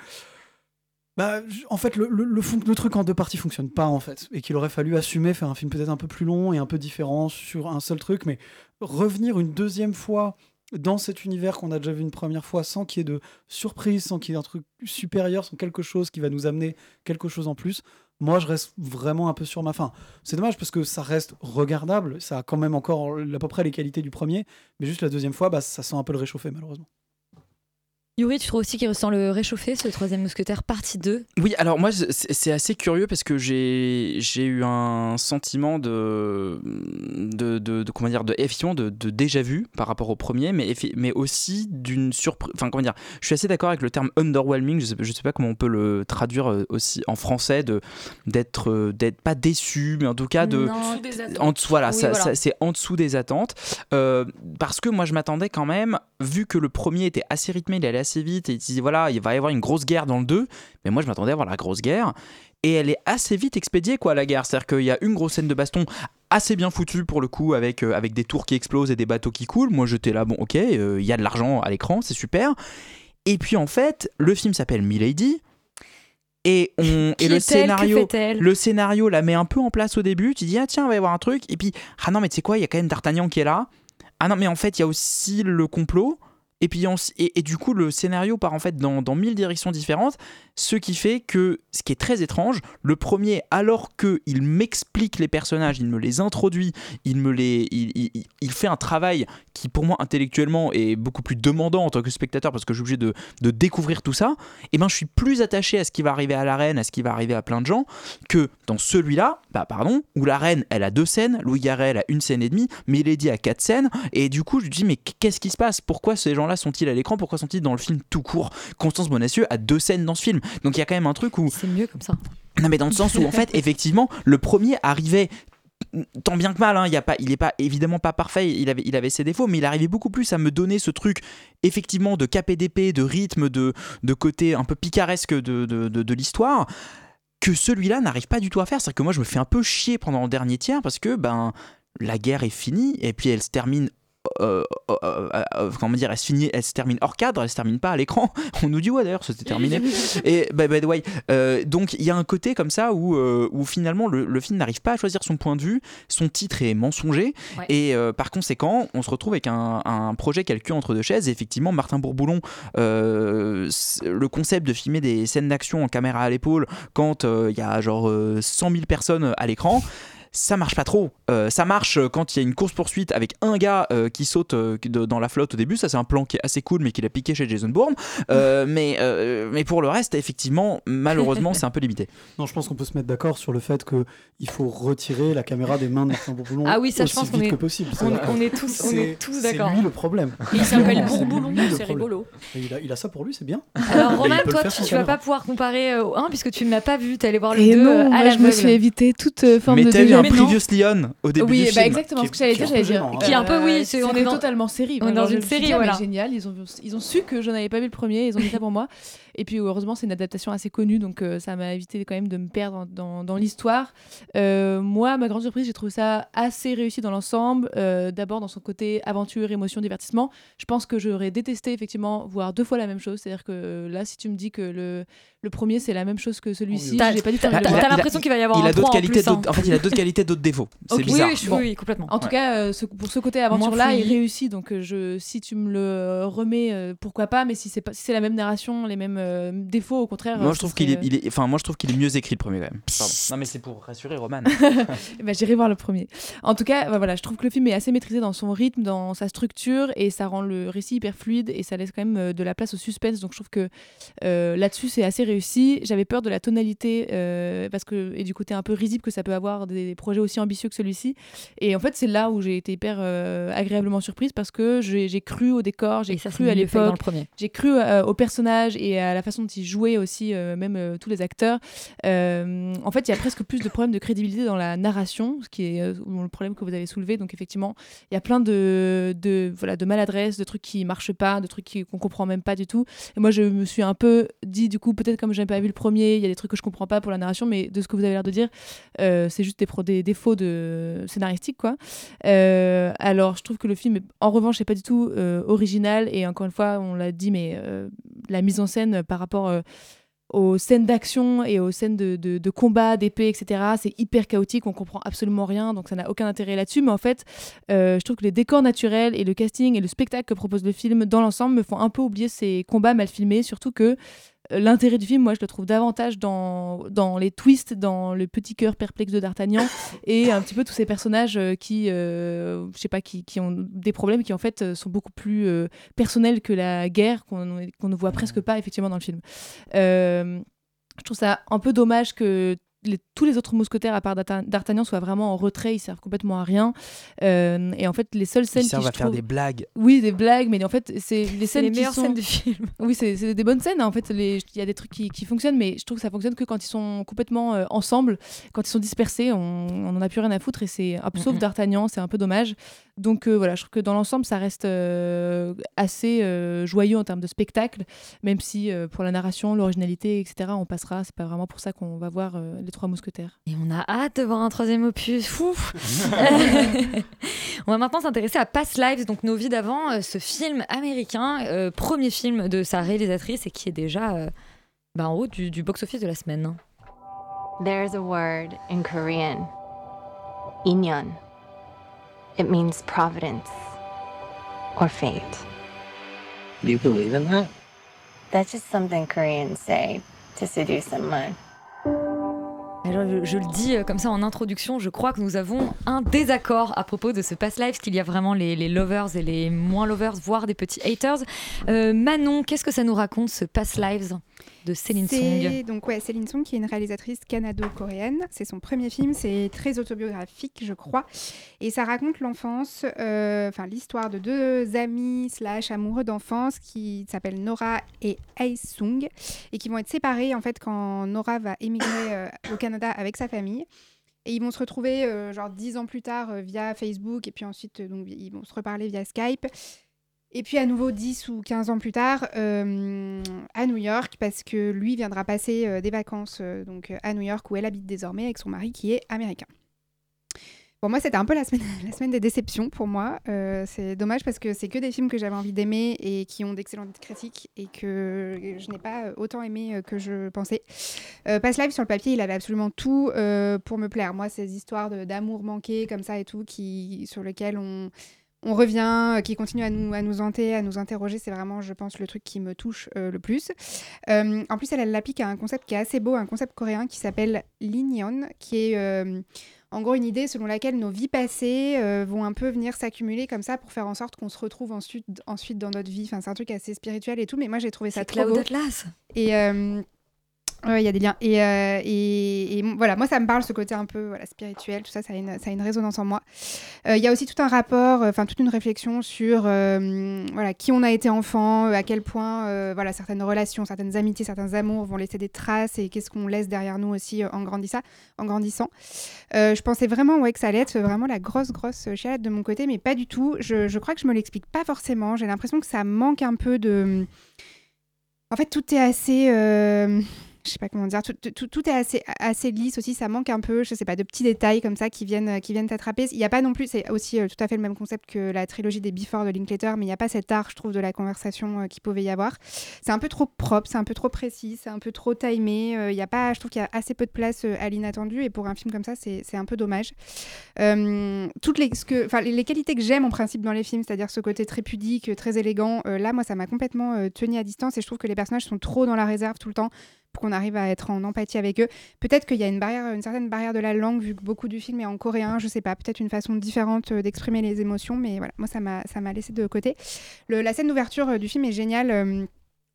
bah, en fait, le, le, le truc en deux parties fonctionne pas, en fait. Et qu'il aurait fallu assumer, faire un film peut-être un peu plus long et un peu différent sur un seul truc, mais revenir une deuxième fois dans cet univers qu'on a déjà vu une première fois sans qu'il y ait de surprise, sans qu'il y ait un truc supérieur, sans quelque chose qui va nous amener quelque chose en plus. Moi, je reste vraiment un peu sur ma fin. C'est dommage parce que ça reste regardable, ça a quand même encore à peu près les qualités du premier, mais juste la deuxième fois, bah, ça sent un peu le réchauffé, malheureusement.
Yuri, tu trouves aussi qu'il ressent le réchauffé, ce troisième mousquetaire, partie 2
Oui, alors moi, c'est assez curieux parce que j'ai j'ai eu un sentiment de, de, de, de- comment dire, de, effectivement, de, de déjà vu par rapport au premier, mais, mais aussi d'une surprise. Enfin, comment dire, je suis assez d'accord avec le terme underwhelming, je sais, je sais pas comment on peut le traduire euh, aussi en français, de d'être euh, d'être pas déçu, mais en tout cas de.
En dessous des attentes.
En dessous- voilà,
Oui, voilà.
c'est en dessous des attentes. Euh, parce que moi, je m'attendais quand même, vu que le premier était assez rythmé, il allait assez vite, et il disait voilà, il va y avoir une grosse guerre dans le 2, mais moi, je m'attendais à voir la grosse guerre. Et elle est assez vite expédiée, quoi, la guerre. C'est-à-dire qu'il y a une grosse scène de baston assez bien foutue pour le coup, avec, euh, avec des tours qui explosent et des bateaux qui coulent. Moi, j'étais là, bon, ok, euh, il y a de l'argent à l'écran, c'est super. Et puis, en fait, le film s'appelle Milady. Et, on, et le scénario, le scénario la met un peu en place au début. Tu dis ah tiens, il va y avoir un truc. Et puis ah non mais tu sais quoi, il y a quand même D'Artagnan qui est là. Ah non mais en fait il y a aussi le complot. Et puis on et, et du coup le scénario part en fait dans, dans mille directions différentes. Ce qui fait que ce qui est très étrange, le premier alors que il m'explique les personnages, il me les introduit, il me les, il, il- il- fait un travail qui pour moi intellectuellement est beaucoup plus demandant en tant que spectateur parce que je suis obligé de, de découvrir tout ça. Et ben je suis plus attaché à ce qui va arriver à la reine, à ce qui va arriver à plein de gens que dans celui-là, bah pardon, où la reine elle a deux scènes, Louis Garrel a une scène et demie, Milady a quatre scènes, et du coup je me dis mais qu'est-ce qui se passe? Pourquoi ces gens-là gens-là sont-ils à l'écran? Pourquoi sont-ils dans le film tout court? Constance Bonacieux a deux scènes dans ce film. Donc il y a quand même un truc où.
C'est mieux comme ça.
Non, mais dans le sens où, en fait, (laughs) effectivement, le premier arrivait tant bien que mal, hein, il, y a pas, il est pas évidemment pas parfait, il avait, il avait ses défauts, mais il arrivait beaucoup plus à me donner ce truc effectivement de KPDP, de rythme, de, de côté un peu picaresque de, de, de- de l'histoire que celui-là n'arrive pas du tout à faire. C'est-à-dire que moi je me fais un peu chier pendant le dernier tiers parce que ben la guerre est finie et puis elle se termine. Euh, euh, euh, comment dire, elle se, finit, elle se termine hors cadre, elle se termine pas à l'écran. (laughs) On nous dit ouais d'ailleurs, s'est terminé. (laughs) Et bah, by the way, donc il y a un côté comme ça où, où finalement le, le film n'arrive pas à choisir son point de vue, son titre est mensonger,
Ouais.
et par conséquent, on se retrouve avec un, un projet qui a le cul entre deux chaises. Et effectivement, Martin Bourboulon, le concept de filmer des scènes d'action en caméra à l'épaule quand il y a genre euh, 100 000 personnes à l'écran. Ça marche pas trop. Euh, ça marche quand il y a une course poursuite avec un gars euh, qui saute euh, de- dans la flotte au début. Ça c'est un plan qui est assez cool, mais qu'il a piqué chez Jason Bourne. Euh, (laughs) mais euh, mais pour le reste, effectivement, malheureusement, c'est un peu limité. (laughs)
Non, je pense qu'on peut se mettre d'accord sur le fait qu'il faut retirer la caméra des mains de Martin Bourboulon
Ah oui, ça, je pense qu'on
vite
est-
que possible.
on- est tous- on est
c'est-
tous d'accord.
C'est lui le problème.
Et il s'appelle Bourboulon, c'est rigolo.
Et il, a, il a ça pour lui, c'est bien.
Alors Roman, toi tu, tu vas pas pouvoir comparer euh, au 1 puisque tu ne l'as pas vu, tu allé voir le
Et
2
non,
euh, à
moi je me suis évité toute euh, forme
mais
de
un. Previous Leon au début
oui,
du
bah
film.
exactement ce que j'allais dire. j'allais dire.
gênant.
Qui est un peu, oui, c'est- on est dans-
totalement série.
on est dans une série,
dit, ah,
voilà.
génial, ils ont, ils ont su que je n'avais pas vu le premier, ils ont mis ça pour moi. Et puis heureusement, c'est une adaptation assez connue, donc euh, ça m'a évité quand même de me perdre dans, dans l'histoire. Euh, moi, à ma grande surprise, j'ai trouvé ça assez réussi dans l'ensemble. Euh, D'abord dans son côté aventure, émotion, divertissement. Je pense que j'aurais détesté effectivement voir deux fois la même chose. C'est-à-dire que euh, là, si tu me dis que le, le premier c'est la même chose que celui-ci,
T'as-
j'ai pas du tout
t'as- l'impression qu'il va y avoir
il
un
a d'autres
3 en
qualités,
plus, hein.
d'autres- en fait, il a d'autres qualités, (laughs) d'autres défauts. C'est
Ok.
bizarre.
Oui, oui,
Bon.
oui, complètement.
En tout cas, euh, ce- pour ce côté aventure là, il réussit. Donc, euh, je, si tu me le remets, euh, pourquoi pas. Mais si c'est pas, si c'est la même narration, les mêmes euh, défauts, au contraire.
Moi je trouve qu'il est,
serait,
il est- enfin moi je trouve qu'il est mieux écrit le premier quand même. Pardon. Non mais c'est pour rassurer Roman. (laughs)
Eh ben, j'irai voir le premier. En tout cas, voilà, je trouve que le film est assez maîtrisé dans son rythme, dans sa structure, et ça rend le récit hyper fluide et ça laisse quand même euh, de la place au suspense. Donc je trouve que euh, là-dessus c'est assez réussi. J'avais peur de la tonalité euh, parce que et du côté un peu risible que ça peut avoir des projets aussi ambitieux que celui-ci. Et en fait, c'est là où j'ai été hyper euh, agréablement surprise parce que j'ai j'ai cru au décor, j'ai cru à l'époque, j'ai cru euh, au personnage et à la façon dont ils jouaient aussi, euh, même euh, tous les acteurs. En fait, il y a presque plus de problèmes de crédibilité dans la narration, ce qui est le problème que vous avez soulevé. Donc, effectivement, il y a plein de, de, voilà, de maladresses, de trucs qui marchent pas, de trucs qu'on comprend même pas du tout. Et moi, je me suis un peu dit, du coup, peut-être comme je n'avais pas vu le premier, il y a des trucs que je comprends pas pour la narration, mais de ce que vous avez l'air de dire, c'est juste des, pro- des défauts de scénaristique, quoi. Euh, alors, je trouve que le film, en revanche, n'est pas du tout euh, original. Et encore une fois, on l'a dit, mais euh, la mise en scène par rapport aux scènes d'action et aux scènes de, de, de combat, d'épée, etc., c'est hyper chaotique. On comprend absolument rien, donc ça n'a aucun intérêt là-dessus. Mais en fait, je trouve que les décors naturels et le casting et le spectacle que propose le film dans l'ensemble me font un peu oublier ces combats mal filmés, surtout que l'intérêt du film, moi, je le trouve davantage dans, dans les twists, dans le petit cœur perplexe de D'Artagnan (laughs) et un petit peu tous ces personnages euh, qui, euh, je sais pas, qui, qui ont des problèmes qui en fait euh, sont beaucoup plus euh, personnels que la guerre qu'on qu'on ne voit presque pas effectivement dans le film. Euh, je trouve ça un peu dommage que les- tous les autres mousquetaires à part D'Arta- D'Artagnan soient vraiment en retrait, ils servent complètement à rien. Euh, et en fait, les seules scènes
Ils servent
qui
à
je
faire
trouve-
des blagues.
oui, des blagues, mais en fait, c'est les scènes
les
qui
meilleures
sont...
scènes du film. (laughs)
Oui, c'est des bonnes scènes. hein. En fait, il y a des trucs qui, qui fonctionnent, mais je trouve que ça fonctionne que quand ils sont complètement euh, ensemble. Quand ils sont dispersés, on on en a plus rien à foutre et c'est sauf. D'Artagnan, c'est un peu dommage. Donc euh, voilà, je trouve que dans l'ensemble, ça reste euh, assez euh, joyeux en termes de spectacle, même si euh, pour la narration, l'originalité, etc., on passera. C'est pas vraiment pour ça qu'on va voir euh, les Trois Mousquetaires.
Et on a hâte de voir un troisième opus. Fou. (laughs) (laughs) on va maintenant s'intéresser à Past Lives, donc nos vies d'avant, euh, ce film américain, euh, premier film de sa réalisatrice et qui est déjà euh, bah, en haut du, du box-office de la semaine.
There's a word in Korean, inyon. It means providence or fate.
Do you believe in that?
That's just something Koreans say to seduce someone.
Alors, je, le dis euh, comme ça en introduction, je crois que nous avons un désaccord à propos de ce Past Lives, qu'il y a vraiment les, les lovers et les moins lovers, voire des petits haters. Euh, Manon, qu'est-ce que ça nous raconte ce Past Lives? De Céline
C'est-
Song.
Donc ouais, Céline Song qui est une réalisatrice canado-coréenne. C'est son premier film, c'est très autobiographique, je crois, et ça raconte l'enfance, euh, enfin l'histoire de deux amis slash amoureux d'enfance qui s'appellent Nora et Ae Sung et qui vont être séparés en fait quand Nora va émigrer euh, au Canada avec sa famille. Et ils vont se retrouver euh, genre dix ans plus tard euh, via Facebook et puis ensuite donc ils vont se reparler via Skype. Et puis à nouveau 10 ou 15 ans plus tard euh, à New York parce que lui viendra passer euh, des vacances euh, donc à New York où elle habite désormais avec son mari qui est américain. Bon moi c'était un peu la semaine, (laughs) la semaine des déceptions pour moi. C'est dommage parce que c'est que des films que j'avais envie d'aimer et qui ont d'excellentes critiques et que je n'ai pas autant aimé que je pensais. Pass Live sur le papier il avait absolument tout pour me plaire. Moi ces histoires d'amour manqué comme ça et tout qui sur lesquelles on on revient, euh, qui continue à nous, à nous hanter, à nous interroger, c'est vraiment, je pense, le truc qui me touche euh, le plus. Euh, en plus, elle, l'applique à un concept qui est assez beau, un concept coréen qui s'appelle l'Inyeon, qui est euh, en gros une idée selon laquelle nos vies passées vont un peu venir s'accumuler comme ça pour faire en sorte qu'on se retrouve ensuite, ensuite dans notre vie. Enfin, c'est un truc assez spirituel et tout, mais moi j'ai trouvé ça trop
Cloud
beau.
Atlas.
Et il y a des liens. Et, euh, et, et voilà, moi, ça me parle, ce côté un peu voilà, spirituel, tout ça, ça a une, ça a une résonance en moi. Euh, Il y a aussi tout un rapport, enfin, toute une réflexion sur euh, voilà, qui on a été enfant, à quel point voilà, certaines relations, certaines amitiés, certains amours vont laisser des traces et qu'est-ce qu'on laisse derrière nous aussi en, grandissant, en grandissant. Je pensais vraiment ouais, que ça allait être vraiment la grosse, grosse chialette de mon côté, mais pas du tout. Je, je crois que je me l'explique pas forcément. J'ai l'impression que ça manque un peu de. En fait, tout est assez. Je sais pas comment dire, tout, est assez, assez lisse aussi, ça manque un peu, je sais pas, de petits détails comme ça qui viennent, qui viennent t'attraper. Il n'y a pas non plus, c'est aussi euh, tout à fait le même concept que la trilogie des Before de Linklater, mais il n'y a pas cet art, je trouve, de la conversation euh, qu'il pouvait y avoir. C'est un peu trop propre, c'est un peu trop précis, c'est un peu trop timé. euh, Il y a pas, je trouve qu'il y a assez peu de place euh, à l'inattendu, et pour un film comme ça, c'est un peu dommage. Euh, toutes les, les, qualités que j'aime en principe dans les films, c'est-à-dire ce côté très pudique, très élégant, là, moi, ça m'a complètement tenu à distance et je trouve que les personnages sont trop dans la réserve tout le temps pour qu'on arrive à être en empathie avec eux. Peut-être qu'il y a une certaine barrière de la langue vu que beaucoup du film est en coréen, je sais pas, peut-être une façon différente euh, d'exprimer les émotions, mais voilà, moi ça m'a laissé de côté. La scène d'ouverture euh, du film est géniale. euh,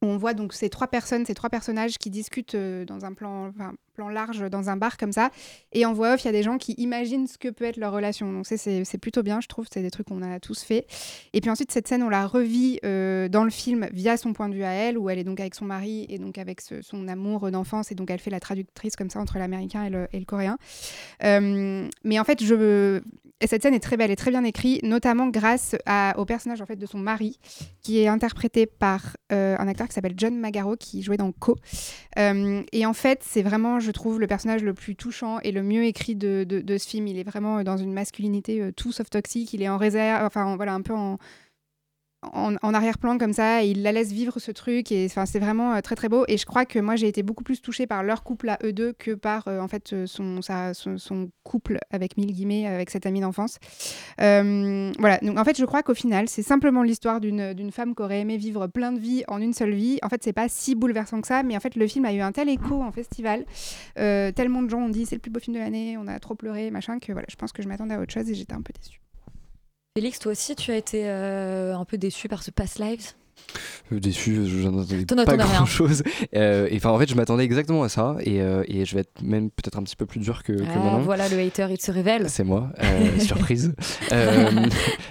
on voit donc ces trois personnes, ces trois personnages qui discutent dans un plan, plan large, dans un bar comme ça. Et en voix off, il y a des gens qui imaginent ce que peut être leur relation. Donc c'est plutôt bien, je trouve. C'est des trucs qu'on a tous fait. Et puis ensuite, cette scène, on la revit euh, dans le film via son point de vue à elle, où elle est donc avec son mari et donc avec son amour d'enfance. Et donc, elle fait la traductrice comme ça entre l'américain et le, coréen. Euh, mais en fait, je... et cette scène est très belle et très bien écrite, notamment grâce au personnage en fait, de son mari, qui est interprété par euh, un acteur qui s'appelle John Magaro, qui jouait dans Co. Et en fait, c'est vraiment, je trouve, le personnage le plus touchant et le mieux écrit de, de- ce film. Il est vraiment dans une masculinité euh, tout sauf toxique. Il est en réserve, enfin, en- voilà, un peu en, en, arrière-plan comme ça. Il la laisse vivre ce truc. Et enfin, c'est vraiment euh, très très beau. Et je crois que moi, j'ai été beaucoup plus touchée par leur couple à eux deux que par euh, en fait euh, son, couple avec mille guillemets avec cette amie d'enfance. Voilà. Donc en fait, je crois qu'au final, c'est simplement l'histoire d'une femme qui aurait aimé vivre plein de vies en une seule vie. En fait, c'est pas si bouleversant que ça, mais en fait, le film a eu un tel écho en festival, tellement de gens ont dit c'est le plus beau film de l'année, on a trop pleuré, machin, que voilà, je pense que je m'attendais à autre chose et j'étais un peu déçue.
Félix, toi aussi, tu as été euh, un peu déçu par ce Past Lives?
Déçu, j'en attendais
T'en
pas
attendais rien.
grand chose. et enfin, en fait, je m'attendais exactement à ça. Et, euh, et je vais être même peut-être un petit peu plus dur que, que
Ah,
Manon.
Voilà, le hater, il se révèle.
C'est moi, (laughs) euh, surprise. Euh,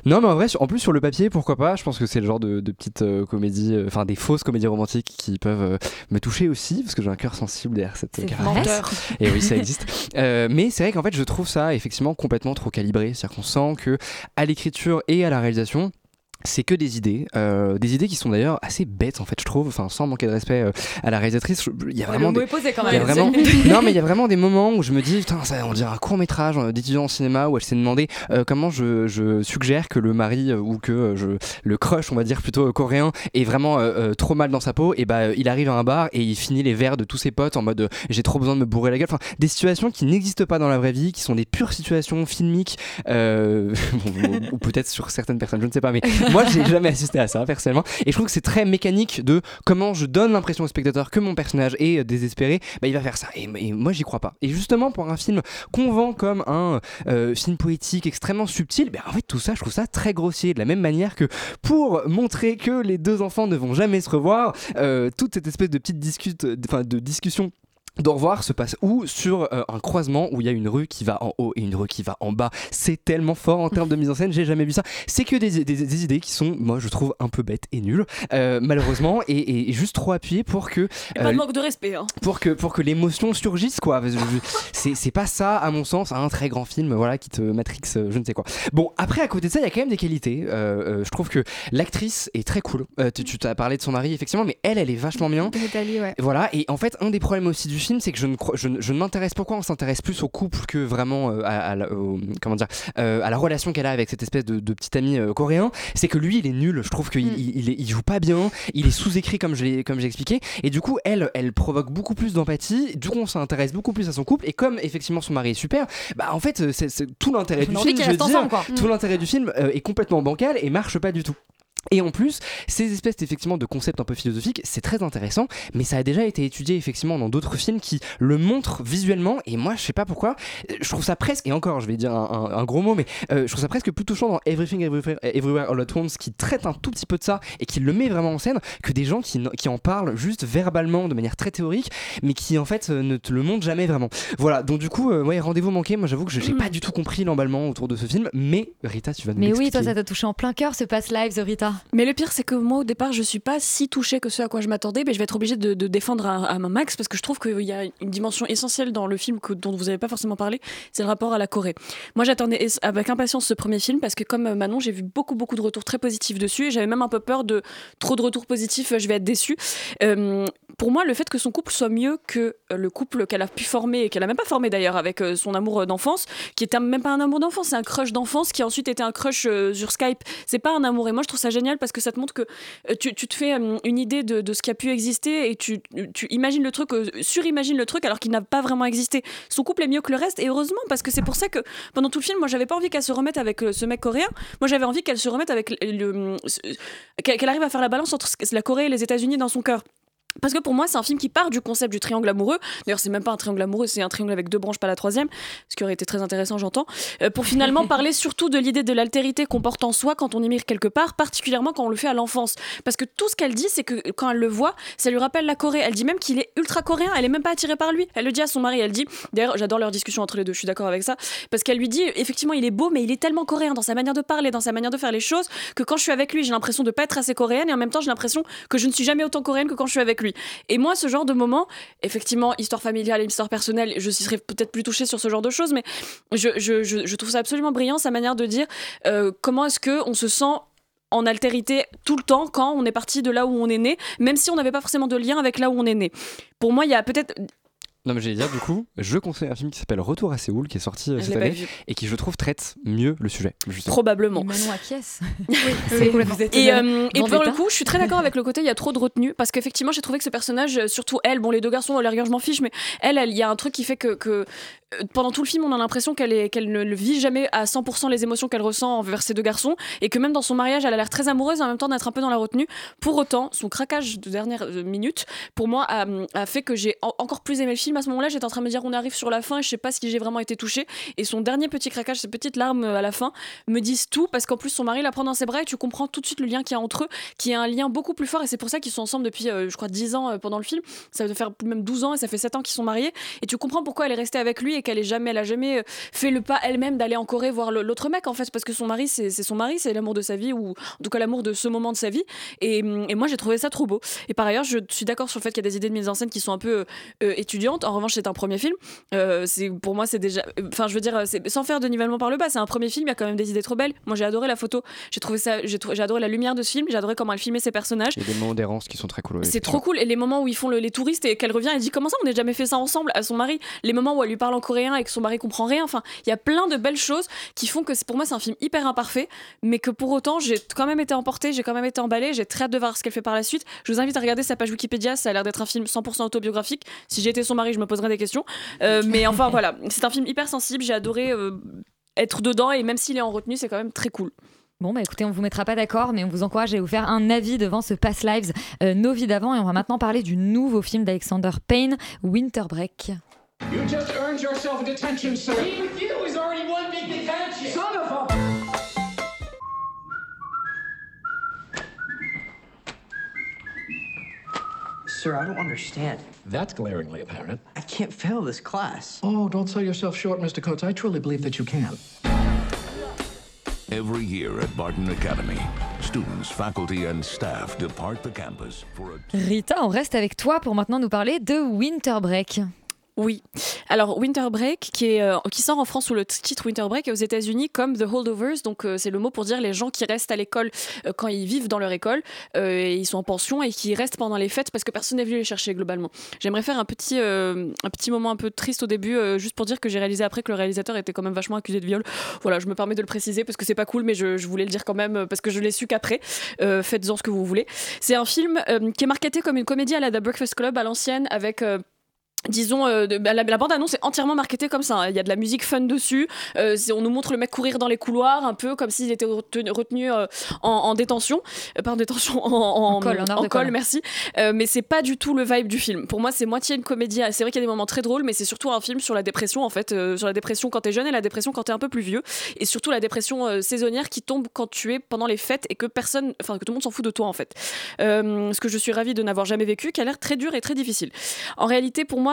non, mais en vrai, sur- en plus sur le papier, pourquoi pas Je pense que c'est le genre de, de petites euh, comédies, euh, enfin des fausses comédies romantiques qui peuvent euh, me toucher aussi, parce que j'ai un cœur sensible derrière cette
C'est
carapace.
menteur.
Et oui, ça existe. Euh, mais c'est vrai qu'en fait, je trouve ça effectivement complètement trop calibré. C'est-à-dire qu'on sent que à l'écriture et à la réalisation, c'est que des idées, euh, des idées qui sont d'ailleurs assez bêtes en fait, je trouve. Enfin, sans manquer de respect euh, à la réalisatrice, il y a vraiment
le
des-
est posé quand
il y a
même.
vraiment- (laughs) non, mais il y a vraiment des moments où je me dis, putain, ça, on dirait un court métrage d'étudiant en cinéma où elle s'est demandé euh, comment je, je suggère que le mari euh, ou que euh, je, le crush, on va dire plutôt euh, coréen, est vraiment euh, euh, trop mal dans sa peau. Et bah, euh, il arrive à un bar et il finit les verres de tous ses potes en mode euh, j'ai trop besoin de me bourrer la gueule. Enfin, des situations qui n'existent pas dans la vraie vie, qui sont des pures situations filmiques, euh, (laughs) ou, ou peut-être sur certaines personnes, je ne sais pas, mais, Moi, j'ai jamais assisté à ça personnellement, et je trouve que c'est très mécanique de comment je donne l'impression au spectateur que mon personnage est euh, désespéré, bah il va faire ça. Et, moi, j'y crois pas. Et justement, pour un film qu'on vend comme un euh, film poétique extrêmement subtil, bah, en fait, tout ça, je trouve ça très grossier. De la même manière que pour montrer que les deux enfants ne vont jamais se revoir, euh, toute cette espèce de petite discute, enfin de discussion d'au revoir se passe où Sur euh, un croisement où il y a une rue qui va en haut et une rue qui va en bas. C'est tellement fort en termes de mise en scène, j'ai jamais vu ça. C'est que des, des- des idées qui sont, moi je trouve, un peu bêtes et nulles, euh, malheureusement, et, et- juste trop appuyées pour que.
Pas
euh,
de manque de respect. Hein.
pour que, pour que l'émotion surgisse quoi. C'est pas ça à mon sens un très grand film voilà qui te matrix euh, je ne sais quoi. Bon après à côté de ça il y a quand même des qualités. Euh, euh, je trouve que l'actrice est très cool. Euh, tu t'as parlé de son mari effectivement mais elle elle est vachement bien.
Nathalie, ouais.
Voilà, et en fait, un des problèmes aussi du film, c'est que je ne, crois- je, ne- je ne m'intéresse pourquoi on s'intéresse plus au couple que vraiment euh, à, à la, au- comment dire, euh, à la relation qu'elle a avec cette espèce de, de petit ami euh, coréen. C'est que lui, il est nul. Je trouve qu'il il, il est- il joue pas bien, il est sous-écrit comme je l'ai comme j'ai expliqué, et du coup, elle, elle provoque beaucoup plus d'empathie. Du coup, on s'intéresse beaucoup plus à son couple, et comme effectivement son mari est super, bah en fait, c'est c'est tout l'intérêt du film.
qu'ils
je veux
restent
dire,
ensemble, quoi.
Tout
Mm.
l'intérêt du film est complètement bancal et marche pas du tout. Et en plus, ces espèces effectivement de concepts un peu philosophiques, c'est très intéressant, mais ça a déjà été étudié effectivement dans d'autres films qui le montrent visuellement. Et moi, je sais pas pourquoi, je trouve ça presque, et encore, je vais dire un, un- un gros mot, mais euh, je trouve ça presque plus touchant dans Everything Everywhere, Everywhere All at Once, qui traite un tout petit peu de ça et qui le met vraiment en scène, que des gens qui, qui en parlent juste verbalement, de manière très théorique, mais qui en fait euh, ne te le montrent jamais vraiment. Voilà, donc du coup, euh, ouais, rendez-vous manqué. Moi, j'avoue que je n'ai pas du tout compris l'emballement autour de ce film, mais Rita, tu vas nous
Mais oui, toi, ça t'a touché en plein cœur ce pass live, The Rita.
Mais le pire, c'est que moi, au départ, je suis pas si touchée que ce à quoi je m'attendais, mais je vais être obligée de, défendre à, à ma max parce que je trouve qu'il y a une dimension essentielle dans le film que, dont vous n'avez pas forcément parlé, c'est le rapport à la Corée. Moi, j'attendais avec impatience ce premier film parce que, comme euh, Manon, j'ai vu beaucoup, beaucoup de retours très positifs dessus et j'avais même un peu peur de trop de retours positifs, euh, je vais être déçue. Euh, pour moi, le fait que son couple soit mieux que le couple qu'elle a pu former et qu'elle a même pas formé d'ailleurs avec son amour d'enfance, qui était même pas un amour d'enfance, c'est un crush d'enfance qui a ensuite été un crush sur Skype. C'est pas un amour. Et moi, je trouve ça génial parce que ça te montre que euh, tu, te fais euh, une idée de, ce qui a pu exister et tu, imagines le truc, euh, surimagines le truc alors qu'il n'a pas vraiment existé. Son couple est mieux que le reste et heureusement parce que c'est pour ça que pendant tout le film, moi, j'avais pas envie qu'elle se remette avec ce mec coréen. Moi, j'avais envie qu'elle se remette avec le, le- qu'elle arrive à faire la balance entre la Corée et les États-Unis dans son cœur. Parce que pour moi, c'est un film qui part du concept du triangle amoureux. D'ailleurs, c'est même pas un triangle amoureux, c'est un triangle avec deux branches, pas la troisième. Ce qui aurait été très intéressant, j'entends. Euh, pour finalement (laughs) parler surtout de l'idée de l'altérité qu'on porte en soi quand on émigre quelque part, particulièrement quand on le fait à l'enfance. Parce que tout ce qu'elle dit, c'est que quand elle le voit, ça lui rappelle la Corée. Elle dit même qu'il est ultra coréen, elle est même pas attirée par lui. Elle le dit à son mari, elle dit. D'ailleurs, j'adore leur discussion entre les deux, je suis d'accord avec ça. Parce qu'elle lui dit, effectivement, il est beau, mais il est tellement coréen dans sa manière de parler, dans sa manière de faire les choses, que quand je suis avec lui, j'ai l'impression de pas être assez coréenne et en même temps, j'ai l'impression que je ne suis jamais autant coréenne que quand je suis avec. Et moi, ce genre de moment, effectivement, histoire familiale et histoire personnelle, je serais peut-être plus touchée sur ce genre de choses, mais je, trouve ça absolument brillant, sa manière de dire euh, comment est-ce que on se sent en altérité tout le temps quand on est parti de là où on est né, même si on n'avait pas forcément de lien avec là où on est né. Pour moi, il y a peut-être
Non mais j'allais dire du coup, je conseille un film qui s'appelle Retour à Séoul qui est sorti euh, cette année et qui je trouve traite mieux le sujet. justement.
probablement.
Manon acquiesce. (laughs)
C'est
complètement.
Et, euh, et pour le coup, je suis très d'accord avec le côté il y a trop de retenue parce qu'effectivement, j'ai trouvé que ce personnage, euh, surtout elle, bon, les deux garçons, à la rigueur, je m'en fiche, mais elle, il y a un truc qui fait que, que, pendant tout le film, on a l'impression qu'elle ne vit jamais à 100% les émotions qu'elle ressent envers ces deux garçons et que même dans son mariage, elle a l'air très amoureuse en même temps d'être un peu dans la retenue. Pour autant, son craquage de dernière minute, pour moi, a, fait que j'ai en- encore plus aimé le film. À ce moment-là, j'étais en train de me dire, on arrive sur la fin et je sais pas si j'ai vraiment été touchée. Et son dernier petit craquage, ces petites larmes à la fin, me disent tout parce qu'en plus, son mari la prend dans ses bras et tu comprends tout de suite le lien qu'il y a entre eux, qui est un lien beaucoup plus fort. Et c'est pour ça qu'ils sont ensemble depuis, euh, je crois, 10 ans euh, pendant le film. Ça va faire même 12 ans et ça fait 7 ans qu'ils sont mariés. Et tu comprends pourquoi elle est restée avec lui qu'elle est jamais, elle a jamais euh, fait le pas elle-même d'aller en Corée voir l'autre mec en fait, parce que son mari, c'est son mari, c'est l'amour de sa vie ou en tout cas l'amour de ce moment de sa vie. Et, hum, et moi, j'ai trouvé ça trop beau. Et par ailleurs, je suis d'accord sur le fait qu'il y a des idées de mise en scène qui sont un peu euh, étudiantes. En revanche, c'est un premier film. Euh, c'est pour moi, c'est déjà. Enfin, je veux dire, sans faire de nivellement par le bas, c'est un premier film. Il y a quand même des idées trop belles. Moi, j'ai adoré la photo. J'ai trouvé ça. J'ai adoré la lumière de ce film. J'ai adoré comment elle filmait ses personnages.
Il y a des moments d'errance qui sont très cool.
C'est trop cool. Et les moments où ils font le- les touristes et qu'elle revient, elle dit Comment ça, on n'a jamais fait ça ensemble à son mari? Les moments où elle lui parle en coréen et que son mari comprend rien. Enfin, il y a plein de belles choses qui font que pour moi, c'est un film hyper imparfait, mais que pour autant, j'ai quand même été emportée, j'ai quand même été emballée. J'ai très hâte de voir ce qu'elle fait par la suite. Je vous invite à regarder sa page Wikipédia. Ça a l'air d'être un film 100% autobiographique. Si j'étais son mari, je me poserais des questions. Euh, (laughs) mais enfin, voilà. C'est un film hyper sensible. J'ai adoré euh, être dedans et même s'il est en retenue, c'est quand même très cool.
Bon, bah écoutez, on vous mettra pas d'accord, mais on vous encourage à vous faire un avis devant ce Past Lives, euh, nos vies d'avant. Et on va maintenant parler du nouveau film d'Alexander Payne, Winter Break.
You just earned yourself a detention, sir. Being with you is already one big detention. Son of a.
Sir, I don't understand.
That's glaringly apparent.
I can't fail this class.
Oh, don't sell yourself short, Mr. Coates. I truly believe that you can.
Every year at Barton Academy, students, faculty, and staff depart the campus for a
Rita, on reste avec toi pour maintenant nous parler de Winter Break.
Oui. Alors Winter Break, euh, qui sort en France sous le titre Winter Break et aux États-Unis comme The Holdovers. Donc euh, c'est le mot pour dire les gens qui restent à l'école euh, quand ils vivent dans leur école. et ils sont en pension et qui restent pendant les fêtes parce que personne n'est venu les chercher globalement. J'aimerais faire un petit, un petit moment un peu triste au début, juste pour dire que j'ai réalisé après que le réalisateur était quand même vachement accusé de viol. Voilà, je me permets de le préciser parce que c'est pas cool, mais je, voulais le dire quand même parce que je l'ai su qu'après. Faites-en ce que vous voulez. C'est un film qui est marketé comme une comédie à la The Breakfast Club à l'ancienne avec. Disons, euh, de- bah, la, la bande-annonce est entièrement marketée comme ça. hein. Il y a de la musique fun dessus. Euh, on nous montre le mec courir dans les couloirs, un peu comme s'il était retenu, retenu, euh, en, en détention. Pas en détention, (laughs) en, en,
En de colle.
merci. Mais c'est pas du tout le vibe du film. Pour moi, c'est moitié une comédie. C'est vrai qu'il y a des moments très drôles, mais c'est surtout un film sur la dépression, en fait. sur la dépression quand t'es jeune et la dépression quand t'es un peu plus vieux. Et surtout la dépression saisonnière qui tombe quand tu es pendant les fêtes et que personne, enfin, que tout le monde s'en fout de toi, en fait. Ce que je suis ravie de n'avoir jamais vécu, qui a l'air très dur et très difficile. En réalité, pour moi,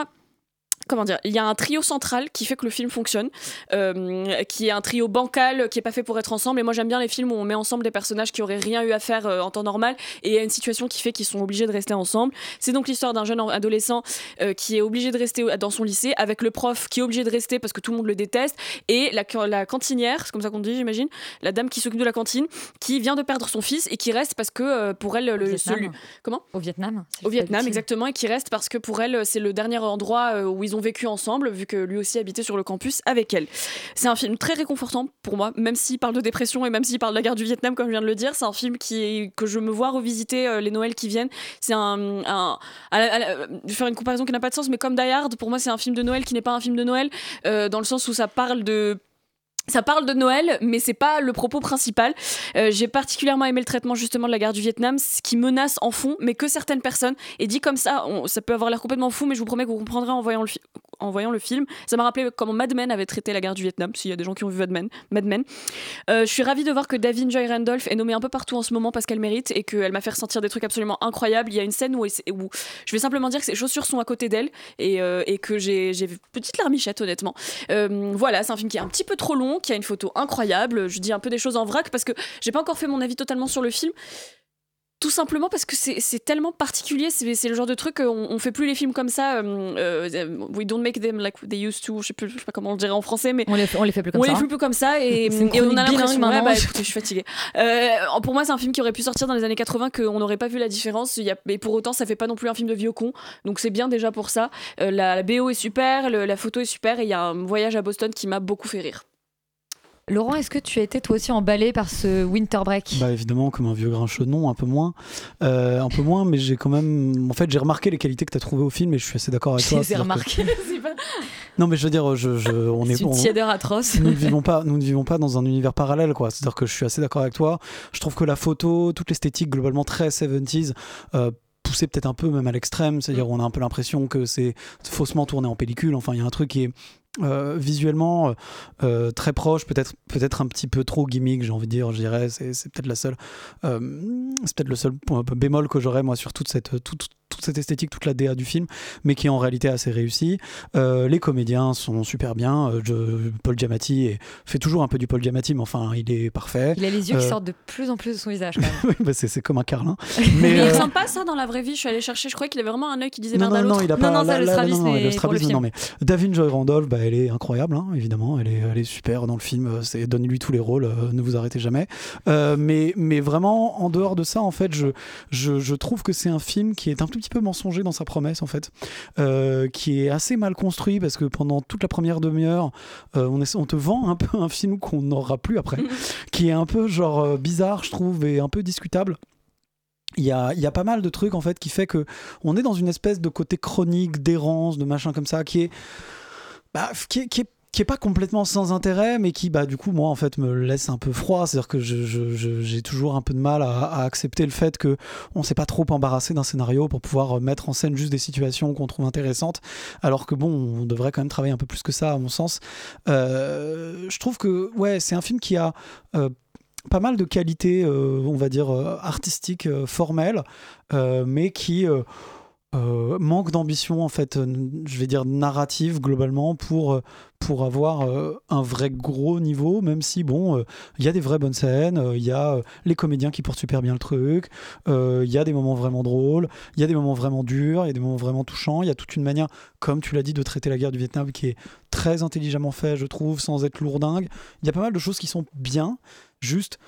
comment dire, il y a un trio central qui fait que le film fonctionne, euh, qui est un trio bancal, qui est pas fait pour être ensemble. Et moi, j'aime bien les films où on met ensemble des personnages qui auraient rien eu à faire euh, en temps normal, et il y a une situation qui fait qu'ils sont obligés de rester ensemble. C'est donc l'histoire d'un jeune adolescent euh, qui est obligé de rester dans son lycée, avec le prof qui est obligé de rester parce que tout le monde le déteste, et la, la cantinière, c'est comme ça qu'on dit, j'imagine, la dame qui s'occupe de la cantine, qui vient de perdre son fils et qui reste parce que euh, pour elle, le, celui- comment
Au Vietnam.
au Vietnam, exactement, et qui reste parce que pour elle, c'est le dernier endroit euh, où ils ont vécu ensemble, vu que lui aussi habitait sur le campus avec elle. C'est un film très réconfortant pour moi, même s'il parle de dépression et même s'il parle de la guerre du Vietnam, comme je viens de le dire. C'est un film qui que je me vois revisiter euh, les Noëls qui viennent. C'est un. je vais faire une comparaison qui n'a pas de sens, mais comme Die Hard, pour moi, c'est un film de Noël qui n'est pas un film de Noël, euh, dans le sens où ça parle de ça parle de Noël, mais c'est pas le propos principal. Euh, J'ai particulièrement aimé le traitement justement de la guerre du Vietnam, ce qui menace en fond, mais que certaines personnes. Et dit comme ça, ça peut avoir l'air complètement fou, mais je vous promets que vous comprendrez en voyant le, en voyant le film. Ça m'a rappelé comment Mad Men avait traité la guerre du Vietnam, s'il y a des gens qui ont vu Mad Men. Mad Men. Euh, je suis ravie de voir que Davin Joy Randolph est nommée un peu partout en ce moment parce qu'elle mérite et qu'elle m'a fait ressentir des trucs absolument incroyables. Il y a une scène où, je vais simplement dire que ses chaussures sont à côté d'elle et, euh, que j'ai j'ai petite larmichette honnêtement. Euh, voilà, c'est un film qui est un petit peu trop long, qui a une photo incroyable. Je dis un peu des choses en vrac parce que j'ai pas encore fait mon avis totalement sur le film. Tout simplement parce que c'est tellement particulier, c'est le genre de truc, on, on fait plus les films comme ça. euh, euh, we don't make them like they used to. Je sais, plus, je sais pas comment on le dirait en français, mais
On les, fait- on les fait plus comme
on
ça.
les
hein.
fait plus comme ça et, on a l'impression. Ouais, bah, écoutez, je suis fatiguée. Euh, pour moi, c'est un film qui aurait pu sortir dans les années 80, qu'on n'aurait pas vu la différence. Il y a, mais pour autant, ça fait pas non plus un film de vieux con. Donc c'est bien déjà pour ça. Euh, la, la BO est super, le- la photo est super et il y a un voyage à Boston qui m'a beaucoup fait rire.
Laurent, est-ce que tu as été toi aussi emballé par ce Winter Break?
Bah évidemment, comme un vieux grincheux, non, un peu moins. Euh, un peu moins, mais j'ai quand même. En fait, j'ai remarqué les qualités que tu as trouvées au film et je suis assez d'accord avec toi. C'est-à-dire
remarqué. (laughs)
C'est pas-
Non, mais je veux dire, je, je- on est
C'est une tiédeur atroce.
nous ne vivons pas nous ne vivons pas dans un univers parallèle quoi c'est à dire que je suis assez d'accord avec toi je trouve que la photo toute l'esthétique globalement très 70s euh, poussée peut-être un peu même à l'extrême c'est à dire on a un peu l'impression que c'est faussement tourné en pellicule enfin il y a un truc qui est euh, visuellement euh, euh, très proche peut-être peut-être un petit peu trop gimmick j'ai envie de dire je dirais c'est c'est peut-être la seule euh, c'est peut-être le seul point bémol que j'aurais moi sur toute cette toute, toute cette esthétique toute la DA du film mais qui est en réalité assez réussi Euh, les comédiens sont super bien je- Paul Giamatti est- fait toujours un peu du Paul Giamatti mais enfin il est parfait
Il a les yeux qui sortent de plus en plus de son visage. Quand même. (laughs)
bah, c'est c'est comme un carlin (laughs)
Mais, il ressemble pas ça dans la vraie vie. Je suis allée chercher, je croyais qu'il avait vraiment un œil qui disait
non,
merde à
non,
l'autre.
non, il a pas.
non,
là-
le strabisme
non, le strabisme, mais Davin Joy Randolph, bah, elle est incroyable, hein, évidemment. Elle est, elle est super dans le film. euh, C'est donnez-lui tous les rôles, euh, ne vous arrêtez jamais. Euh, mais, mais vraiment, en dehors de ça, en fait, je, je, je trouve que c'est un film qui est un tout petit peu mensonger dans sa promesse, en fait, euh, qui est assez mal construit parce que pendant toute la première demi-heure, on, on te vend un peu (laughs) un film qu'on n'aura plus après, (laughs) qui est un peu genre bizarre, je trouve, et un peu discutable. Il y, a, il y a pas mal de trucs en fait qui fait que on est dans une espèce de côté chronique, d'errance, de machin comme ça, qui est, bah, qui qui est pas complètement sans intérêt, mais qui, bah, du coup, moi, en fait, me laisse un peu froid. C'est-à-dire que je- je- je- j'ai toujours un peu de mal à, accepter le fait que on s'est pas trop embarrassé d'un scénario pour pouvoir euh, mettre en scène juste des situations qu'on trouve intéressantes, alors que bon, on devrait quand même travailler un peu plus que ça, à mon sens. Euh, je trouve que, ouais, c'est un film qui a euh, pas mal de qualités, on va dire, artistiques, formelles, mais qui euh, manque d'ambition, en fait, euh, je vais dire narrative, globalement, pour, euh, pour avoir un vrai gros niveau, même si, bon, il y a des vraies bonnes scènes, il y a les comédiens qui portent super bien le truc, il y a des moments vraiment drôles, il y a des moments vraiment durs, il y a des moments vraiment touchants, il y a toute une manière, comme tu l'as dit, de traiter la guerre du Vietnam qui est très intelligemment fait, je trouve, sans être lourdingue. Il y a pas mal de choses qui sont bien, juste.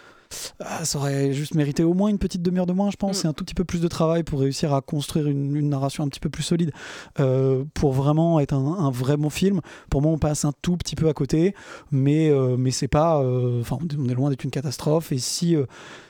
Ah, ça aurait juste mérité au moins une petite demi-heure de moins, je pense, et un tout petit peu plus de travail pour réussir à construire une, une narration un petit peu plus solide. Euh, pour vraiment être un, un vrai bon film, pour moi, on passe un tout petit peu à côté, mais, euh, mais c'est pas. euh, Enfin, on est loin d'être une catastrophe, et si. euh,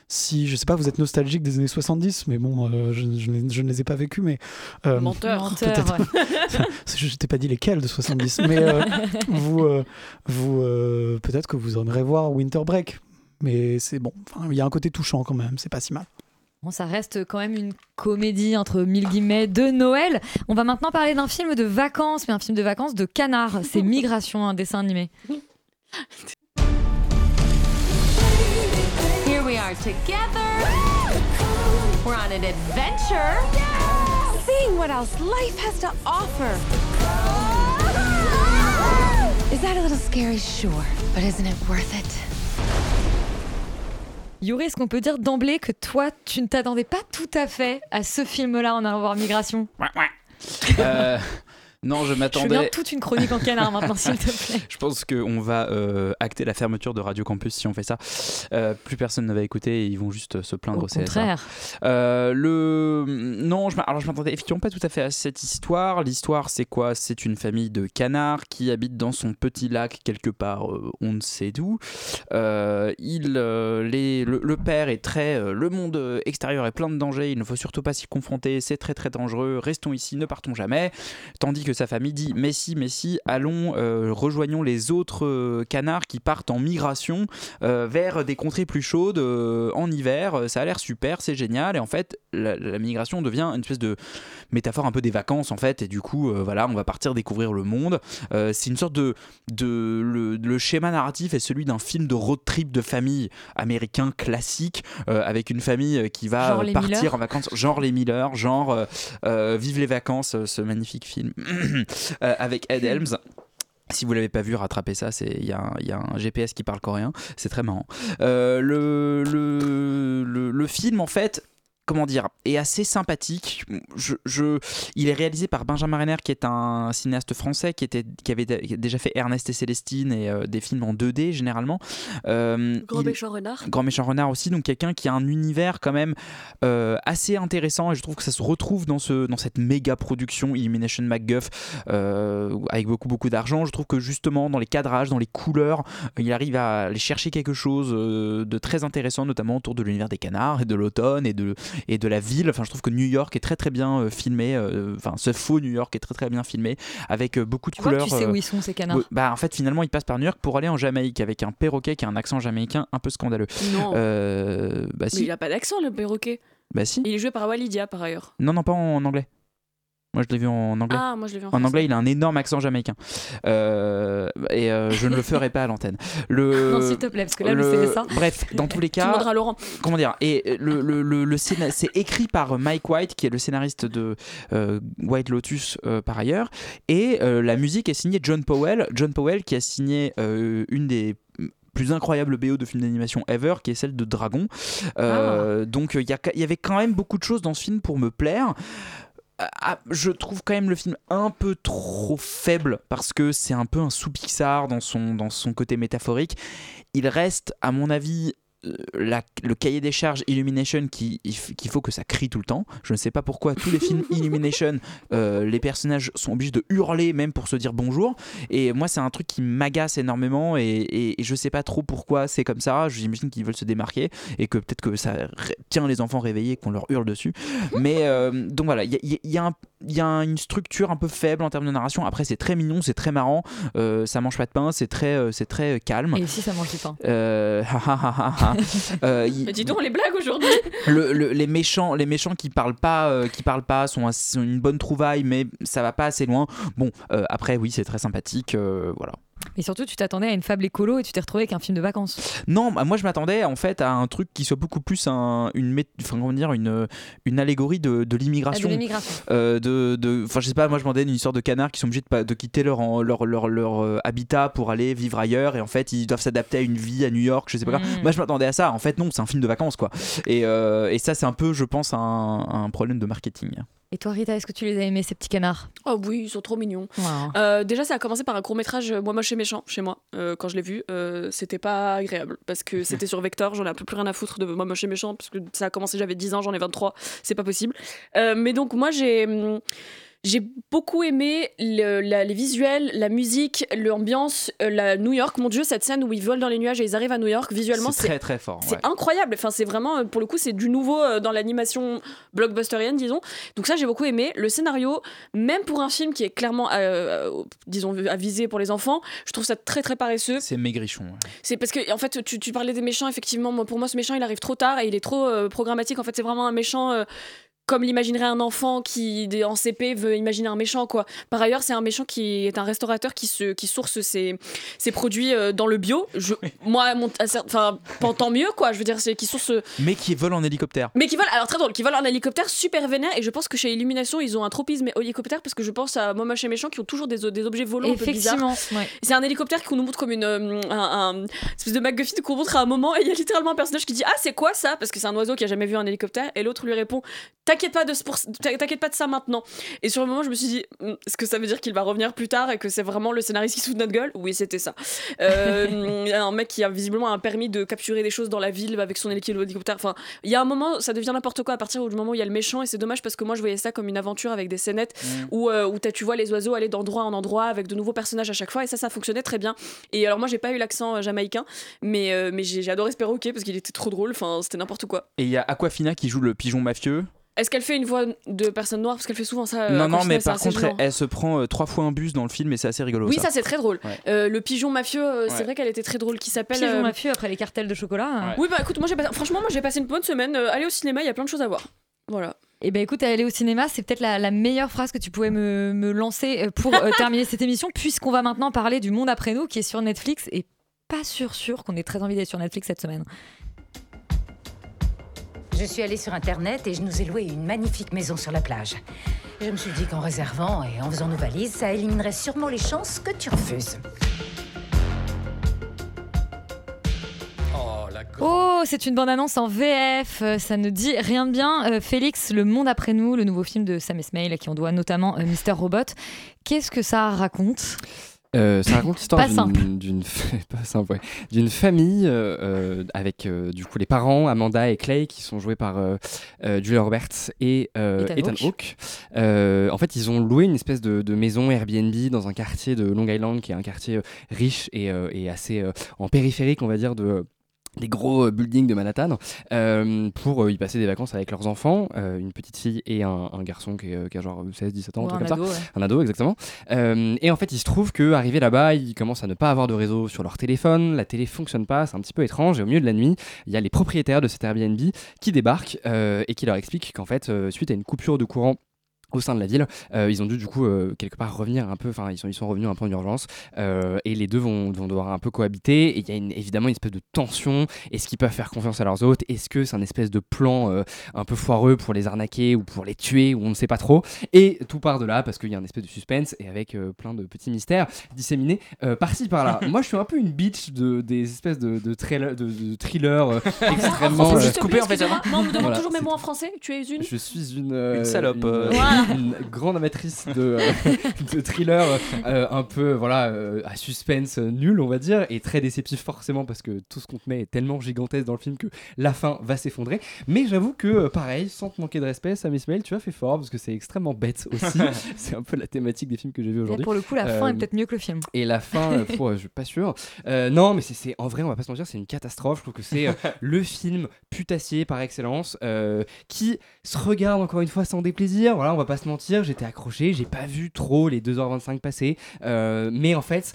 si, je sais pas, vous êtes nostalgique des années 70, mais bon, euh, je, je ne- je ne les ai pas vécus, mais. euh,
Menteur. (laughs)
Menteur,
peut-être- (laughs) je t'ai pas dit lesquels de 70, mais euh, (laughs) vous, euh, vous euh, peut-être que vous aimeriez voir Winter Break. Mais c'est bon, Enfin, il y a un côté touchant quand même, c'est pas si mal.
Bon, ça reste quand même une comédie entre mille guillemets de Noël. On va maintenant parler d'un film de vacances, mais un film de vacances de canard. C'est Migration, un dessin animé.
Here we are together. We're on an adventure. Seeing what else life has to offer. Is that a little scary? Sure. But isn't it worth it?
Yuri, est-ce qu'on peut dire d'emblée que toi, tu ne t'attendais pas tout à fait à ce film-là en allant voir Migration
Euh, non, je
Je veux bien
m'attendais.
toute une chronique en canard (laughs) maintenant, s'il te plaît.
Je pense qu'on va euh, acter la fermeture de Radio Campus si on fait ça. Euh, plus personne ne va écouter et ils vont juste se plaindre
Au
au, CSA.
contraire.
Euh, le... Non, je m'a- alors je m'attendais effectivement pas tout à fait à cette histoire. L'histoire, c'est quoi? C'est une famille de canards qui habite dans son petit lac quelque part, euh, on ne sait d'où. Euh, il, euh, les... le, le père est très... euh, le monde euh, extérieur est plein de dangers, il ne faut surtout pas s'y confronter, c'est très très dangereux, restons ici, ne partons jamais. Tandis que sa famille dit mais si, mais si, allons, euh, rejoignons les autres euh, canards qui partent en migration euh, vers des contrées plus chaudes en hiver. Ça a l'air super, c'est génial. Et en fait, la, la migration devient une espèce de métaphore un peu des vacances en fait. Et du coup, voilà, on va partir découvrir le monde. C'est une sorte de, de le, le schéma narratif est celui d'un film de road trip de famille américain classique euh, avec une famille qui va partir
Miller
en vacances, genre les Miller, genre euh, euh, Vive les vacances, ce magnifique film (coughs) avec Ed Helms. Si vous l'avez pas vu, rattrapez ça. C'est il y, a un- GPS qui parle coréen. C'est très marrant. Euh, le, le, le film en fait. Comment dire, est assez sympathique. Je, je- il est réalisé par Benjamin Renner, qui est un cinéaste français, qui, était, qui avait déjà fait Ernest et Célestine et euh, des films en 2D généralement. Euh,
Grand
il-
méchant renard.
Grand méchant renard aussi, donc quelqu'un qui a un univers quand même euh, assez intéressant et je trouve que ça se retrouve dans, ce, dans cette méga production Illumination MacGuff avec beaucoup beaucoup d'argent. Je trouve que justement dans les cadrages, dans les couleurs, il arrive à aller chercher quelque chose de très intéressant, notamment autour de l'univers des canards et de l'automne et de, et de la ville. Enfin, je trouve que New York est très très bien euh, filmé, euh, enfin ce faux New York est très très bien filmé avec euh, beaucoup de
Tu vois que
couleurs.
tu sais où ils sont, ces canards.
Bah en fait finalement il passe par New York pour aller en Jamaïque avec un perroquet qui a un accent jamaïcain un peu scandaleux.
Non.
Euh, bah
Mais il a pas d'accent, le perroquet.
Bah si.
Il est joué par Walidia, par ailleurs.
Non non pas en anglais. Moi je l'ai vu en anglais.
Ah, moi, je l'ai vu en
En anglais il a un énorme accent jamaïcain. Euh, et euh, je ne le ferai pas à l'antenne. Le. (laughs)
Non, s'il te plaît, parce que là, le CSA.
Bref, dans tous les
Tu
cas.
demanderas à Laurent.
Comment dire Et le, le, le, le scéna- c'est écrit par Mike White, qui est le scénariste de euh, White Lotus par ailleurs. Et la musique est signée John Powell. John Powell qui a signé une des plus incroyables BO de films d'animation ever, qui est celle de Dragon. Euh, Donc il y, y avait quand même beaucoup de choses dans ce film pour me plaire. Ah, je trouve quand même le film un peu trop faible parce que c'est un peu un sous-Pixar dans son, dans son côté métaphorique. Il reste, à mon avis, euh, la- le cahier des charges Illumination qui- qu'il faut que ça crie tout le temps. Je ne sais pas pourquoi tous les films (laughs) Illumination, euh, les personnages sont obligés de hurler même pour se dire bonjour. Et moi, c'est un truc qui m'agace énormément et, et, et je sais pas trop pourquoi c'est comme ça. J'imagine qu'ils veulent se démarquer et que peut-être que ça tient les enfants réveillés qu'on leur hurle dessus. Mais euh, donc voilà, il y, a- il y a un- il y a une structure un peu faible en termes de narration. Après, c'est très mignon, c'est très marrant. euh, ça mange pas de pain, c'est très, euh, c'est très euh, calme.
Et si ça mange du pain?
Euh, (laughs) (laughs)
Mais dis donc les blagues aujourd'hui.
le- le- les méchants, les méchants qui parlent pas, euh, qui parlent pas, sont, sont une bonne trouvaille, mais ça va pas assez loin. Bon, après, oui, c'est très sympathique, voilà.
Et surtout, tu t'attendais à une fable écolo et tu t'es retrouvé avec un film de vacances.
Non, bah, moi je m'attendais en fait à un truc qui soit beaucoup plus un, une, enfin, comment dire, une, une allégorie de, de l'immigration.
Ah, de l'immigration.
Euh, de, de- enfin, je sais pas, moi je m'en donne une histoire de canards qui sont obligés de, quitter leur, en- leur, leur, leur, euh, habitat pour aller vivre ailleurs et en fait ils doivent s'adapter à une vie à New York, je sais pas quoi.
Mm.
Moi je m'attendais à ça, en fait non, c'est un film de vacances quoi. Et, euh, et ça c'est un peu, je pense, un, un problème de marketing.
Et toi, Rita, est-ce que tu les as aimés, ces petits canards
Oh oui, ils sont trop mignons.
Wow.
Euh, déjà, ça a commencé par un court métrage euh, Moi moche et méchant chez moi. Euh, quand je l'ai vu, euh, c'était pas agréable parce que (laughs) c'était sur Vector. J'en ai un peu plus rien à foutre de Moi moche et méchant parce que ça a commencé, j'avais 10 ans, j'en ai 23. C'est pas possible. Mais donc, moi, j'ai. J'ai beaucoup aimé le- la- les visuels, la musique, l'ambiance, euh, la New York. Mon Dieu, cette scène où ils volent dans les nuages et ils arrivent à New York, visuellement,
C'est très très fort.
c'est
ouais.
incroyable. Enfin, c'est vraiment, euh, pour le coup, c'est du nouveau euh, dans l'animation blockbusterienne, disons. Donc ça, j'ai beaucoup aimé. Le scénario, même pour un film qui est clairement, euh, disons, avisé pour les enfants, je trouve ça très très paresseux.
C'est maigrichon. ouais.
C'est parce que, en fait, tu, tu parlais des méchants, effectivement. Moi, pour moi, ce méchant, il arrive trop tard et il est trop euh, programmatique. En fait, c'est vraiment un méchant. euh, comme l'imaginerait un enfant qui, en CP, veut imaginer un méchant, quoi. Par ailleurs, c'est un méchant qui est un restaurateur qui, se, qui source ses, ses produits euh, dans le bio. Je, moi, mon, enfin, pas tant mieux, quoi. Je veux dire, c'est qui source.
Mais qui vole en hélicoptère.
Mais qui volent, alors très drôle, qui volent un hélicoptère super vénère. Et je pense que chez Illumination, ils ont un tropisme hélicoptère parce que je pense à Moi Moche et Méchant qui ont toujours des, des objets volants un peu bizarres.
Effectivement, ouais.
C'est un hélicoptère qu'on nous montre comme une, euh, un, un espèce de MacGuffin qu'on montre à un moment. Et il y a littéralement un personnage qui dit Ah, c'est quoi ça? Parce que c'est un oiseau qui a jamais vu un hélicoptère. Et l'autre lui répond T'inquiète pas, de ce pour- t'inquiète pas de ça maintenant. Et sur le moment, je me suis dit Hum, Est-ce que ça veut dire qu'il va revenir plus tard et que c'est vraiment le scénariste qui se fout de notre gueule? Oui, c'était ça. Euh, (laughs) un mec qui a visiblement un permis de capturer des choses dans la ville avec son hélico- hélicoptère. Enfin, il y a un moment, ça devient n'importe quoi à partir du moment où il y a le méchant. Et c'est dommage parce que moi, je voyais ça comme une aventure avec des scénettes où, euh, où t'as- tu vois les oiseaux aller d'endroit en endroit avec de nouveaux personnages à chaque fois. Et ça, ça fonctionnait très bien. Et alors, moi, j'ai pas eu l'accent euh, jamaïcain, mais, euh, mais j'ai j'ai adoré ce perroquet parce qu'il était trop drôle. Enfin, c'était n'importe quoi.
Et il y a Aquafina qui joue le pigeon mafieux.
Est-ce qu'elle fait une voix de personne noire? Parce qu'elle fait souvent ça. euh,
non, non, mais par contre, elle, elle se prend euh, trois fois un bus dans le film et c'est assez rigolo.
Oui, ça, c'est très drôle.
Ouais.
Euh, le pigeon mafieux, euh, c'est
Ouais.
vrai qu'elle était très drôle, qui s'appelle.
Pigeon
euh,
mafieux après les cartels de chocolat. hein.
Oui, bah écoute, moi j'ai pas- franchement, moi j'ai passé une bonne semaine. Euh, allez au cinéma, il y a plein de choses à voir. Voilà.
Eh ben écoute, aller au cinéma, c'est peut-être la, la meilleure phrase que tu pouvais me, me lancer pour euh, (laughs) terminer cette émission, puisqu'on va maintenant parler du Monde après nous, qui est sur Netflix, et pas sûr sûr qu'on ait très envie d'être sur Netflix cette semaine.
Je suis allée sur Internet et je nous ai loué une magnifique maison sur la plage. Je me suis dit qu'en réservant et en faisant nos valises, ça éliminerait sûrement les chances que tu refuses.
Oh, c'est une bande-annonce en VF, euh, ça ne dit rien de bien. Euh, Félix, Le Monde après nous, le nouveau film de Sam Esmail, à qui on doit notamment euh, Mister Robot. Qu'est-ce que ça raconte?
Euh, ça raconte l'histoire d'une- (laughs) ouais. famille euh, euh, avec euh, du coup les parents Amanda et Clay qui sont joués par Julia Roberts et
Ethan Hawke.
En fait, ils ont loué une espèce de, de maison Airbnb dans un quartier de Long Island qui est un quartier riche et, et assez en périphérique, on va dire de des gros euh, buildings de Manhattan euh, pour euh, y passer des vacances avec leurs enfants, euh, une petite fille et un, un garçon qui, est, qui a genre 16-17 ans,
Ouais,
un truc
un
comme
ado,
ça.
ouais.
Un ado, exactement. Et en fait, il se trouve que arrivé là-bas, ils commencent à ne pas avoir de réseau sur leur téléphone. La télé fonctionne pas, c'est un petit peu étrange. Et au milieu de la nuit, il y a les propriétaires de cet Airbnb qui débarquent et qui leur expliquent qu'en fait, suite à une coupure de courant au sein de la ville, euh, ils ont dû du coup euh, quelque part revenir un peu, enfin ils sont, ils sont revenus un peu en urgence euh, et les deux vont, vont devoir un peu cohabiter et il y a une- évidemment une espèce de tension, est-ce qu'ils peuvent faire confiance à leurs hôtes, est-ce que c'est un espèce de plan euh, un peu foireux pour les arnaquer ou pour les tuer ou on ne sait pas trop? Et tout part de là parce qu'il y a un espèce de suspense et avec euh, plein de petits mystères disséminés euh, par-ci par-là. (laughs) Moi je suis un peu une bitch de, des espèces de, de, trail- de, de thrillers euh, (laughs) extrêmement...
Faut
euh,
juste couper en fait. Moi, on me demande
Voilà,
toujours mes mots en français. Tu es une.
je suis une, euh,
Une salope,
une,
euh.
Voilà.
Une grande amatrice de, euh, (laughs) de thrillers euh, un peu voilà, euh, à suspense nul, on va dire, et très déceptif forcément parce que tout ce qu'on te met est tellement gigantesque dans le film que la fin va s'effondrer. Mais j'avoue que, pareil, sans te manquer de respect, Sam Ismail, tu as fait fort parce que c'est extrêmement bête aussi. (laughs) c'est un peu la thématique des films que j'ai vus
Et
aujourd'hui.
pour le coup, la fin est peut-être mieux que le film.
et la fin, pour, euh, (laughs) je suis pas sûr. Euh, non, mais c'est- c'est en vrai, on va pas se mentir, c'est une catastrophe. Je trouve que c'est euh, le film putassier par excellence euh, qui se regarde encore une fois sans déplaisir. Voilà, on va pas se mentir, j'étais accroché, j'ai pas vu trop les 2h25 passer. euh, mais en fait,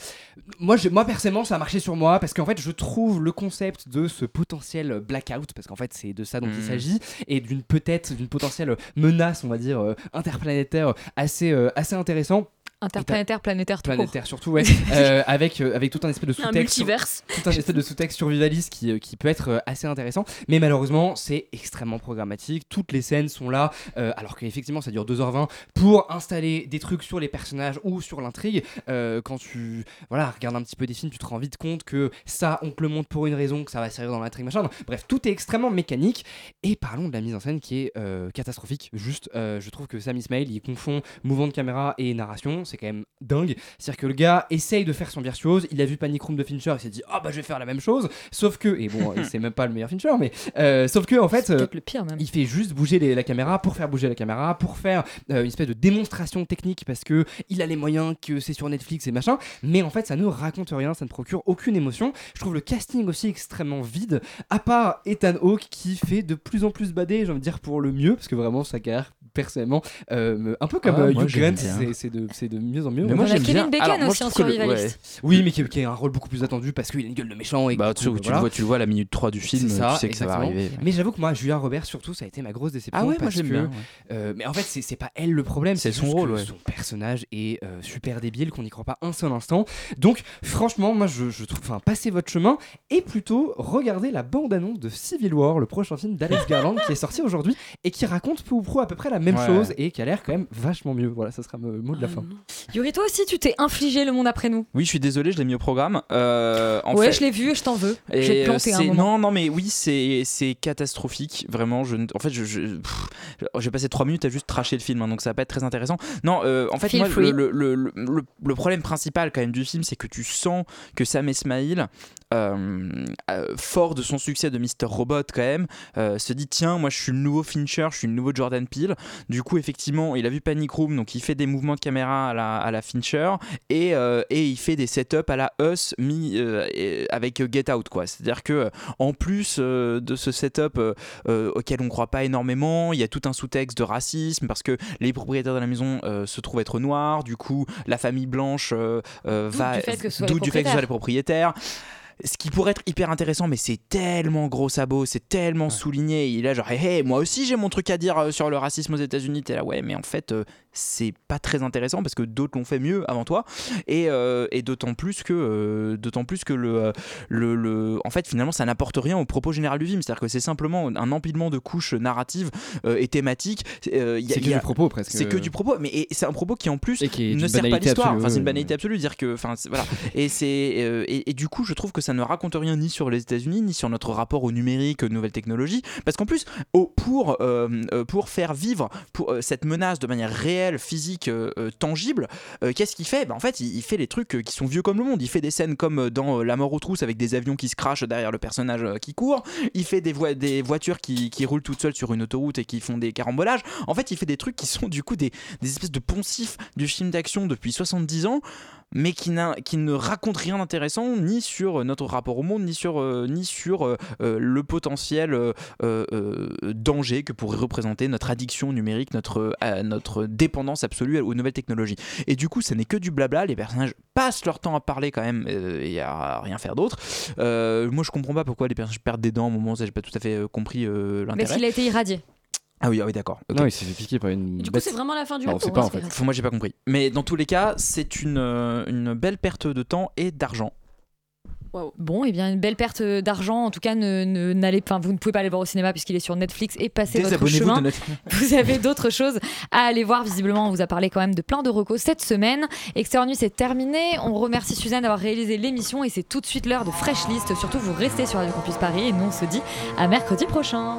moi, je- moi personnellement, ça a marché sur moi parce qu'en fait, je trouve le concept de ce potentiel blackout, parce qu'en fait, c'est de ça dont il
Mhm.
s'agit, et d'une peut-être d'une potentielle menace, on va dire, euh, interplanétaire assez, euh, assez intéressant.
Interplanétaire, planétaire, tout court.
Planétaire surtout, ouais. (laughs) Euh, avec, euh, avec tout un espèce de
Un
sous-texte.
multiverse.
Tout un espèce de sous-texte survivaliste qui, euh, qui peut être assez intéressant. Mais malheureusement, c'est extrêmement programmatique. Toutes les scènes sont là, euh, alors qu'effectivement, ça dure 2h20 pour installer des trucs sur les personnages ou sur l'intrigue. Euh, quand tu voilà, regardes un petit peu des films, tu te rends vite compte que ça, on te le montre pour une raison, que ça va servir dans l'intrigue, machin. Bref, tout est extrêmement mécanique. Et parlons de la mise en scène qui est euh, catastrophique. Juste, euh, je trouve que Sam Ismail, il confond mouvement de caméra et narration. C'est quand même dingue. C'est-à-dire que le gars essaye de faire son virtuose. Il a vu Panic Room de Fincher, il s'est dit ah bah je vais faire la même chose. Sauf que et bon, (laughs) c'est même pas le meilleur Fincher, mais euh, sauf que en fait, euh,
peut-être le pire même.
il fait juste bouger les- la caméra pour faire bouger la caméra, pour faire euh, une espèce de démonstration technique parce que il a les moyens, que c'est sur Netflix et machin. Mais en fait, ça ne raconte rien, ça ne procure aucune émotion. Je trouve le casting aussi extrêmement vide. À part Ethan Hawke qui fait de plus en plus bader, j'ai envie de dire pour le mieux, parce que vraiment sa carrière personnellement, euh, un peu comme
Ah,
euh, Hugh Grant, c'est- de, mieux en mieux.
Mais moi, j'aime
Kevin
bien.
Bacon
Alors, moi,
aussi en
le-.
Oui, mais qui, qui a un rôle beaucoup plus attendu parce qu'il a une gueule de méchant et
Bah, tu, tu le vois, tu le vois à la minute 3 du film,
ça,
tu sais que ça va
exactement.
arriver.
Mais j'avoue que moi, Julia Roberts, surtout, ça a été ma grosse déception.
Ah ouais, moi,
parce que,
bien, ouais.
euh, mais en fait, c'est pas elle le problème,
C'est son rôle.
Son personnage est euh, super débile, qu'on n'y croit pas un seul instant. Donc, franchement, moi, je, je trouve, enfin, passez votre chemin et plutôt regardez la bande-annonce de Civil War, le prochain film d'Alex Garland qui est sorti aujourd'hui et qui raconte peu ou prou à peu près la même
Ouais.
chose et qui a l'air quand même vachement mieux. Voilà, ça sera le mot de la fin.
Yuri, toi aussi, tu t'es infligé le monde après nous.
Oui, je suis désolé, je l'ai mis au programme. Euh, en
ouais,
fait-
je l'ai vu, je t'en veux. J'ai planté un moment.
Non, non, mais oui, c'est c'est catastrophique. Vraiment, je, en fait, je, je- j'ai passé trois minutes à juste tracher le film, hein, donc ça va pas être très intéressant. Non, euh, en fait,
Feel
moi,
free.
le, le, le, le- le problème principal quand même du film, c'est que tu sens que Sam Esmail, euh, euh, fort de son succès de Mr. Robot quand même, euh, se dit tiens, moi je suis le nouveau Fincher, je suis le nouveau Jordan Peele. Du coup, effectivement, il a vu Panic Room, donc il fait des mouvements de caméra à la, à la Fincher et, euh, et il fait des setups à la Us mis avec Get Out quoi. C'est-à-dire que en plus de ce setup auquel on croit pas énormément, il y a tout un sous-texte de racisme parce que les propriétaires de la maison se trouvent être noirs. Du coup, la famille blanche va doute du fait que ce soit les propriétaires. Ce qui pourrait être hyper intéressant, mais c'est tellement gros sabot, c'est tellement souligné. Il est là, genre, hé, hé, moi aussi j'ai mon truc à dire euh, sur le racisme aux États-Unis. T'es là, ouais, mais en fait, euh, c'est pas très intéressant parce que d'autres l'ont fait mieux avant toi. Et, euh, et d'autant plus que, euh, d'autant plus que le, le, le- en fait, finalement, ça n'apporte rien au propos général du film. C'est-à-dire que c'est simplement un empilement de couches narratives et thématiques.
C'est que
y a-
du propos, presque.
C'est que du propos, mais c'est un propos qui en plus
qui
ne sert pas l'histoire. Enfin, c'est une banalité absolue, dire que, enfin, voilà. Et c'est et, et du coup, je trouve que ça ne raconte rien ni sur les États-Unis ni sur notre rapport au numérique, aux nouvelles technologies, parce qu'en plus, pour euh, euh, pour faire vivre euh, cette menace de manière réelle, physique, tangible, qu'est-ce qu'il fait? Ben, en fait, il, fait les trucs qui sont vieux comme le monde. Il fait des scènes comme dans La mort aux trousses avec des avions qui se crachent derrière le personnage qui court. Il fait des, voi- des voitures qui, qui roulent toutes seules sur une autoroute et qui font des carambolages. En fait, il fait des trucs qui sont du coup des, des espèces de poncifs du film d'action depuis 70 ans mais qui, qui ne racontent rien d'intéressant ni sur notre rapport au monde, ni sur, euh, ni sur euh, euh, le potentiel euh, euh, euh, danger que pourrait représenter notre addiction numérique, notre, euh, notre dépendance absolue aux nouvelles technologies. Et du coup, ça n'est que du blabla, les personnages passent leur temps à parler quand même euh, et à rien faire d'autre. Euh, moi, je comprends pas pourquoi les personnages perdent des dents au moment où j'ai pas tout à fait euh, compris euh,
Mais
l'intérêt.
s'il a été irradié.
Ah oui, ah oui d'accord.
Non, il s'est fait piquer par une.
Du coup, c'est vraiment la fin du monde
on sait
ou
pas en fait.
moi, j'ai pas compris. Mais dans tous les cas, c'est une, une belle perte de temps et d'argent.
Bon, et bien une belle perte d'argent. En tout cas, ne, ne- n'allez, enfin, vous ne pouvez pas aller voir au cinéma puisqu'il est sur Netflix et passez votre chemin.
de Netflix. (laughs)
Vous avez d'autres choses à aller voir. Visiblement, on vous a parlé quand même de plein de recos cette semaine. Extérieur Nuit, c'est terminé. On remercie Suzanne d'avoir réalisé l'émission et c'est tout de suite l'heure de Fresh List. Surtout, vous restez sur Radio Campus Paris et nous, on se dit à mercredi prochain.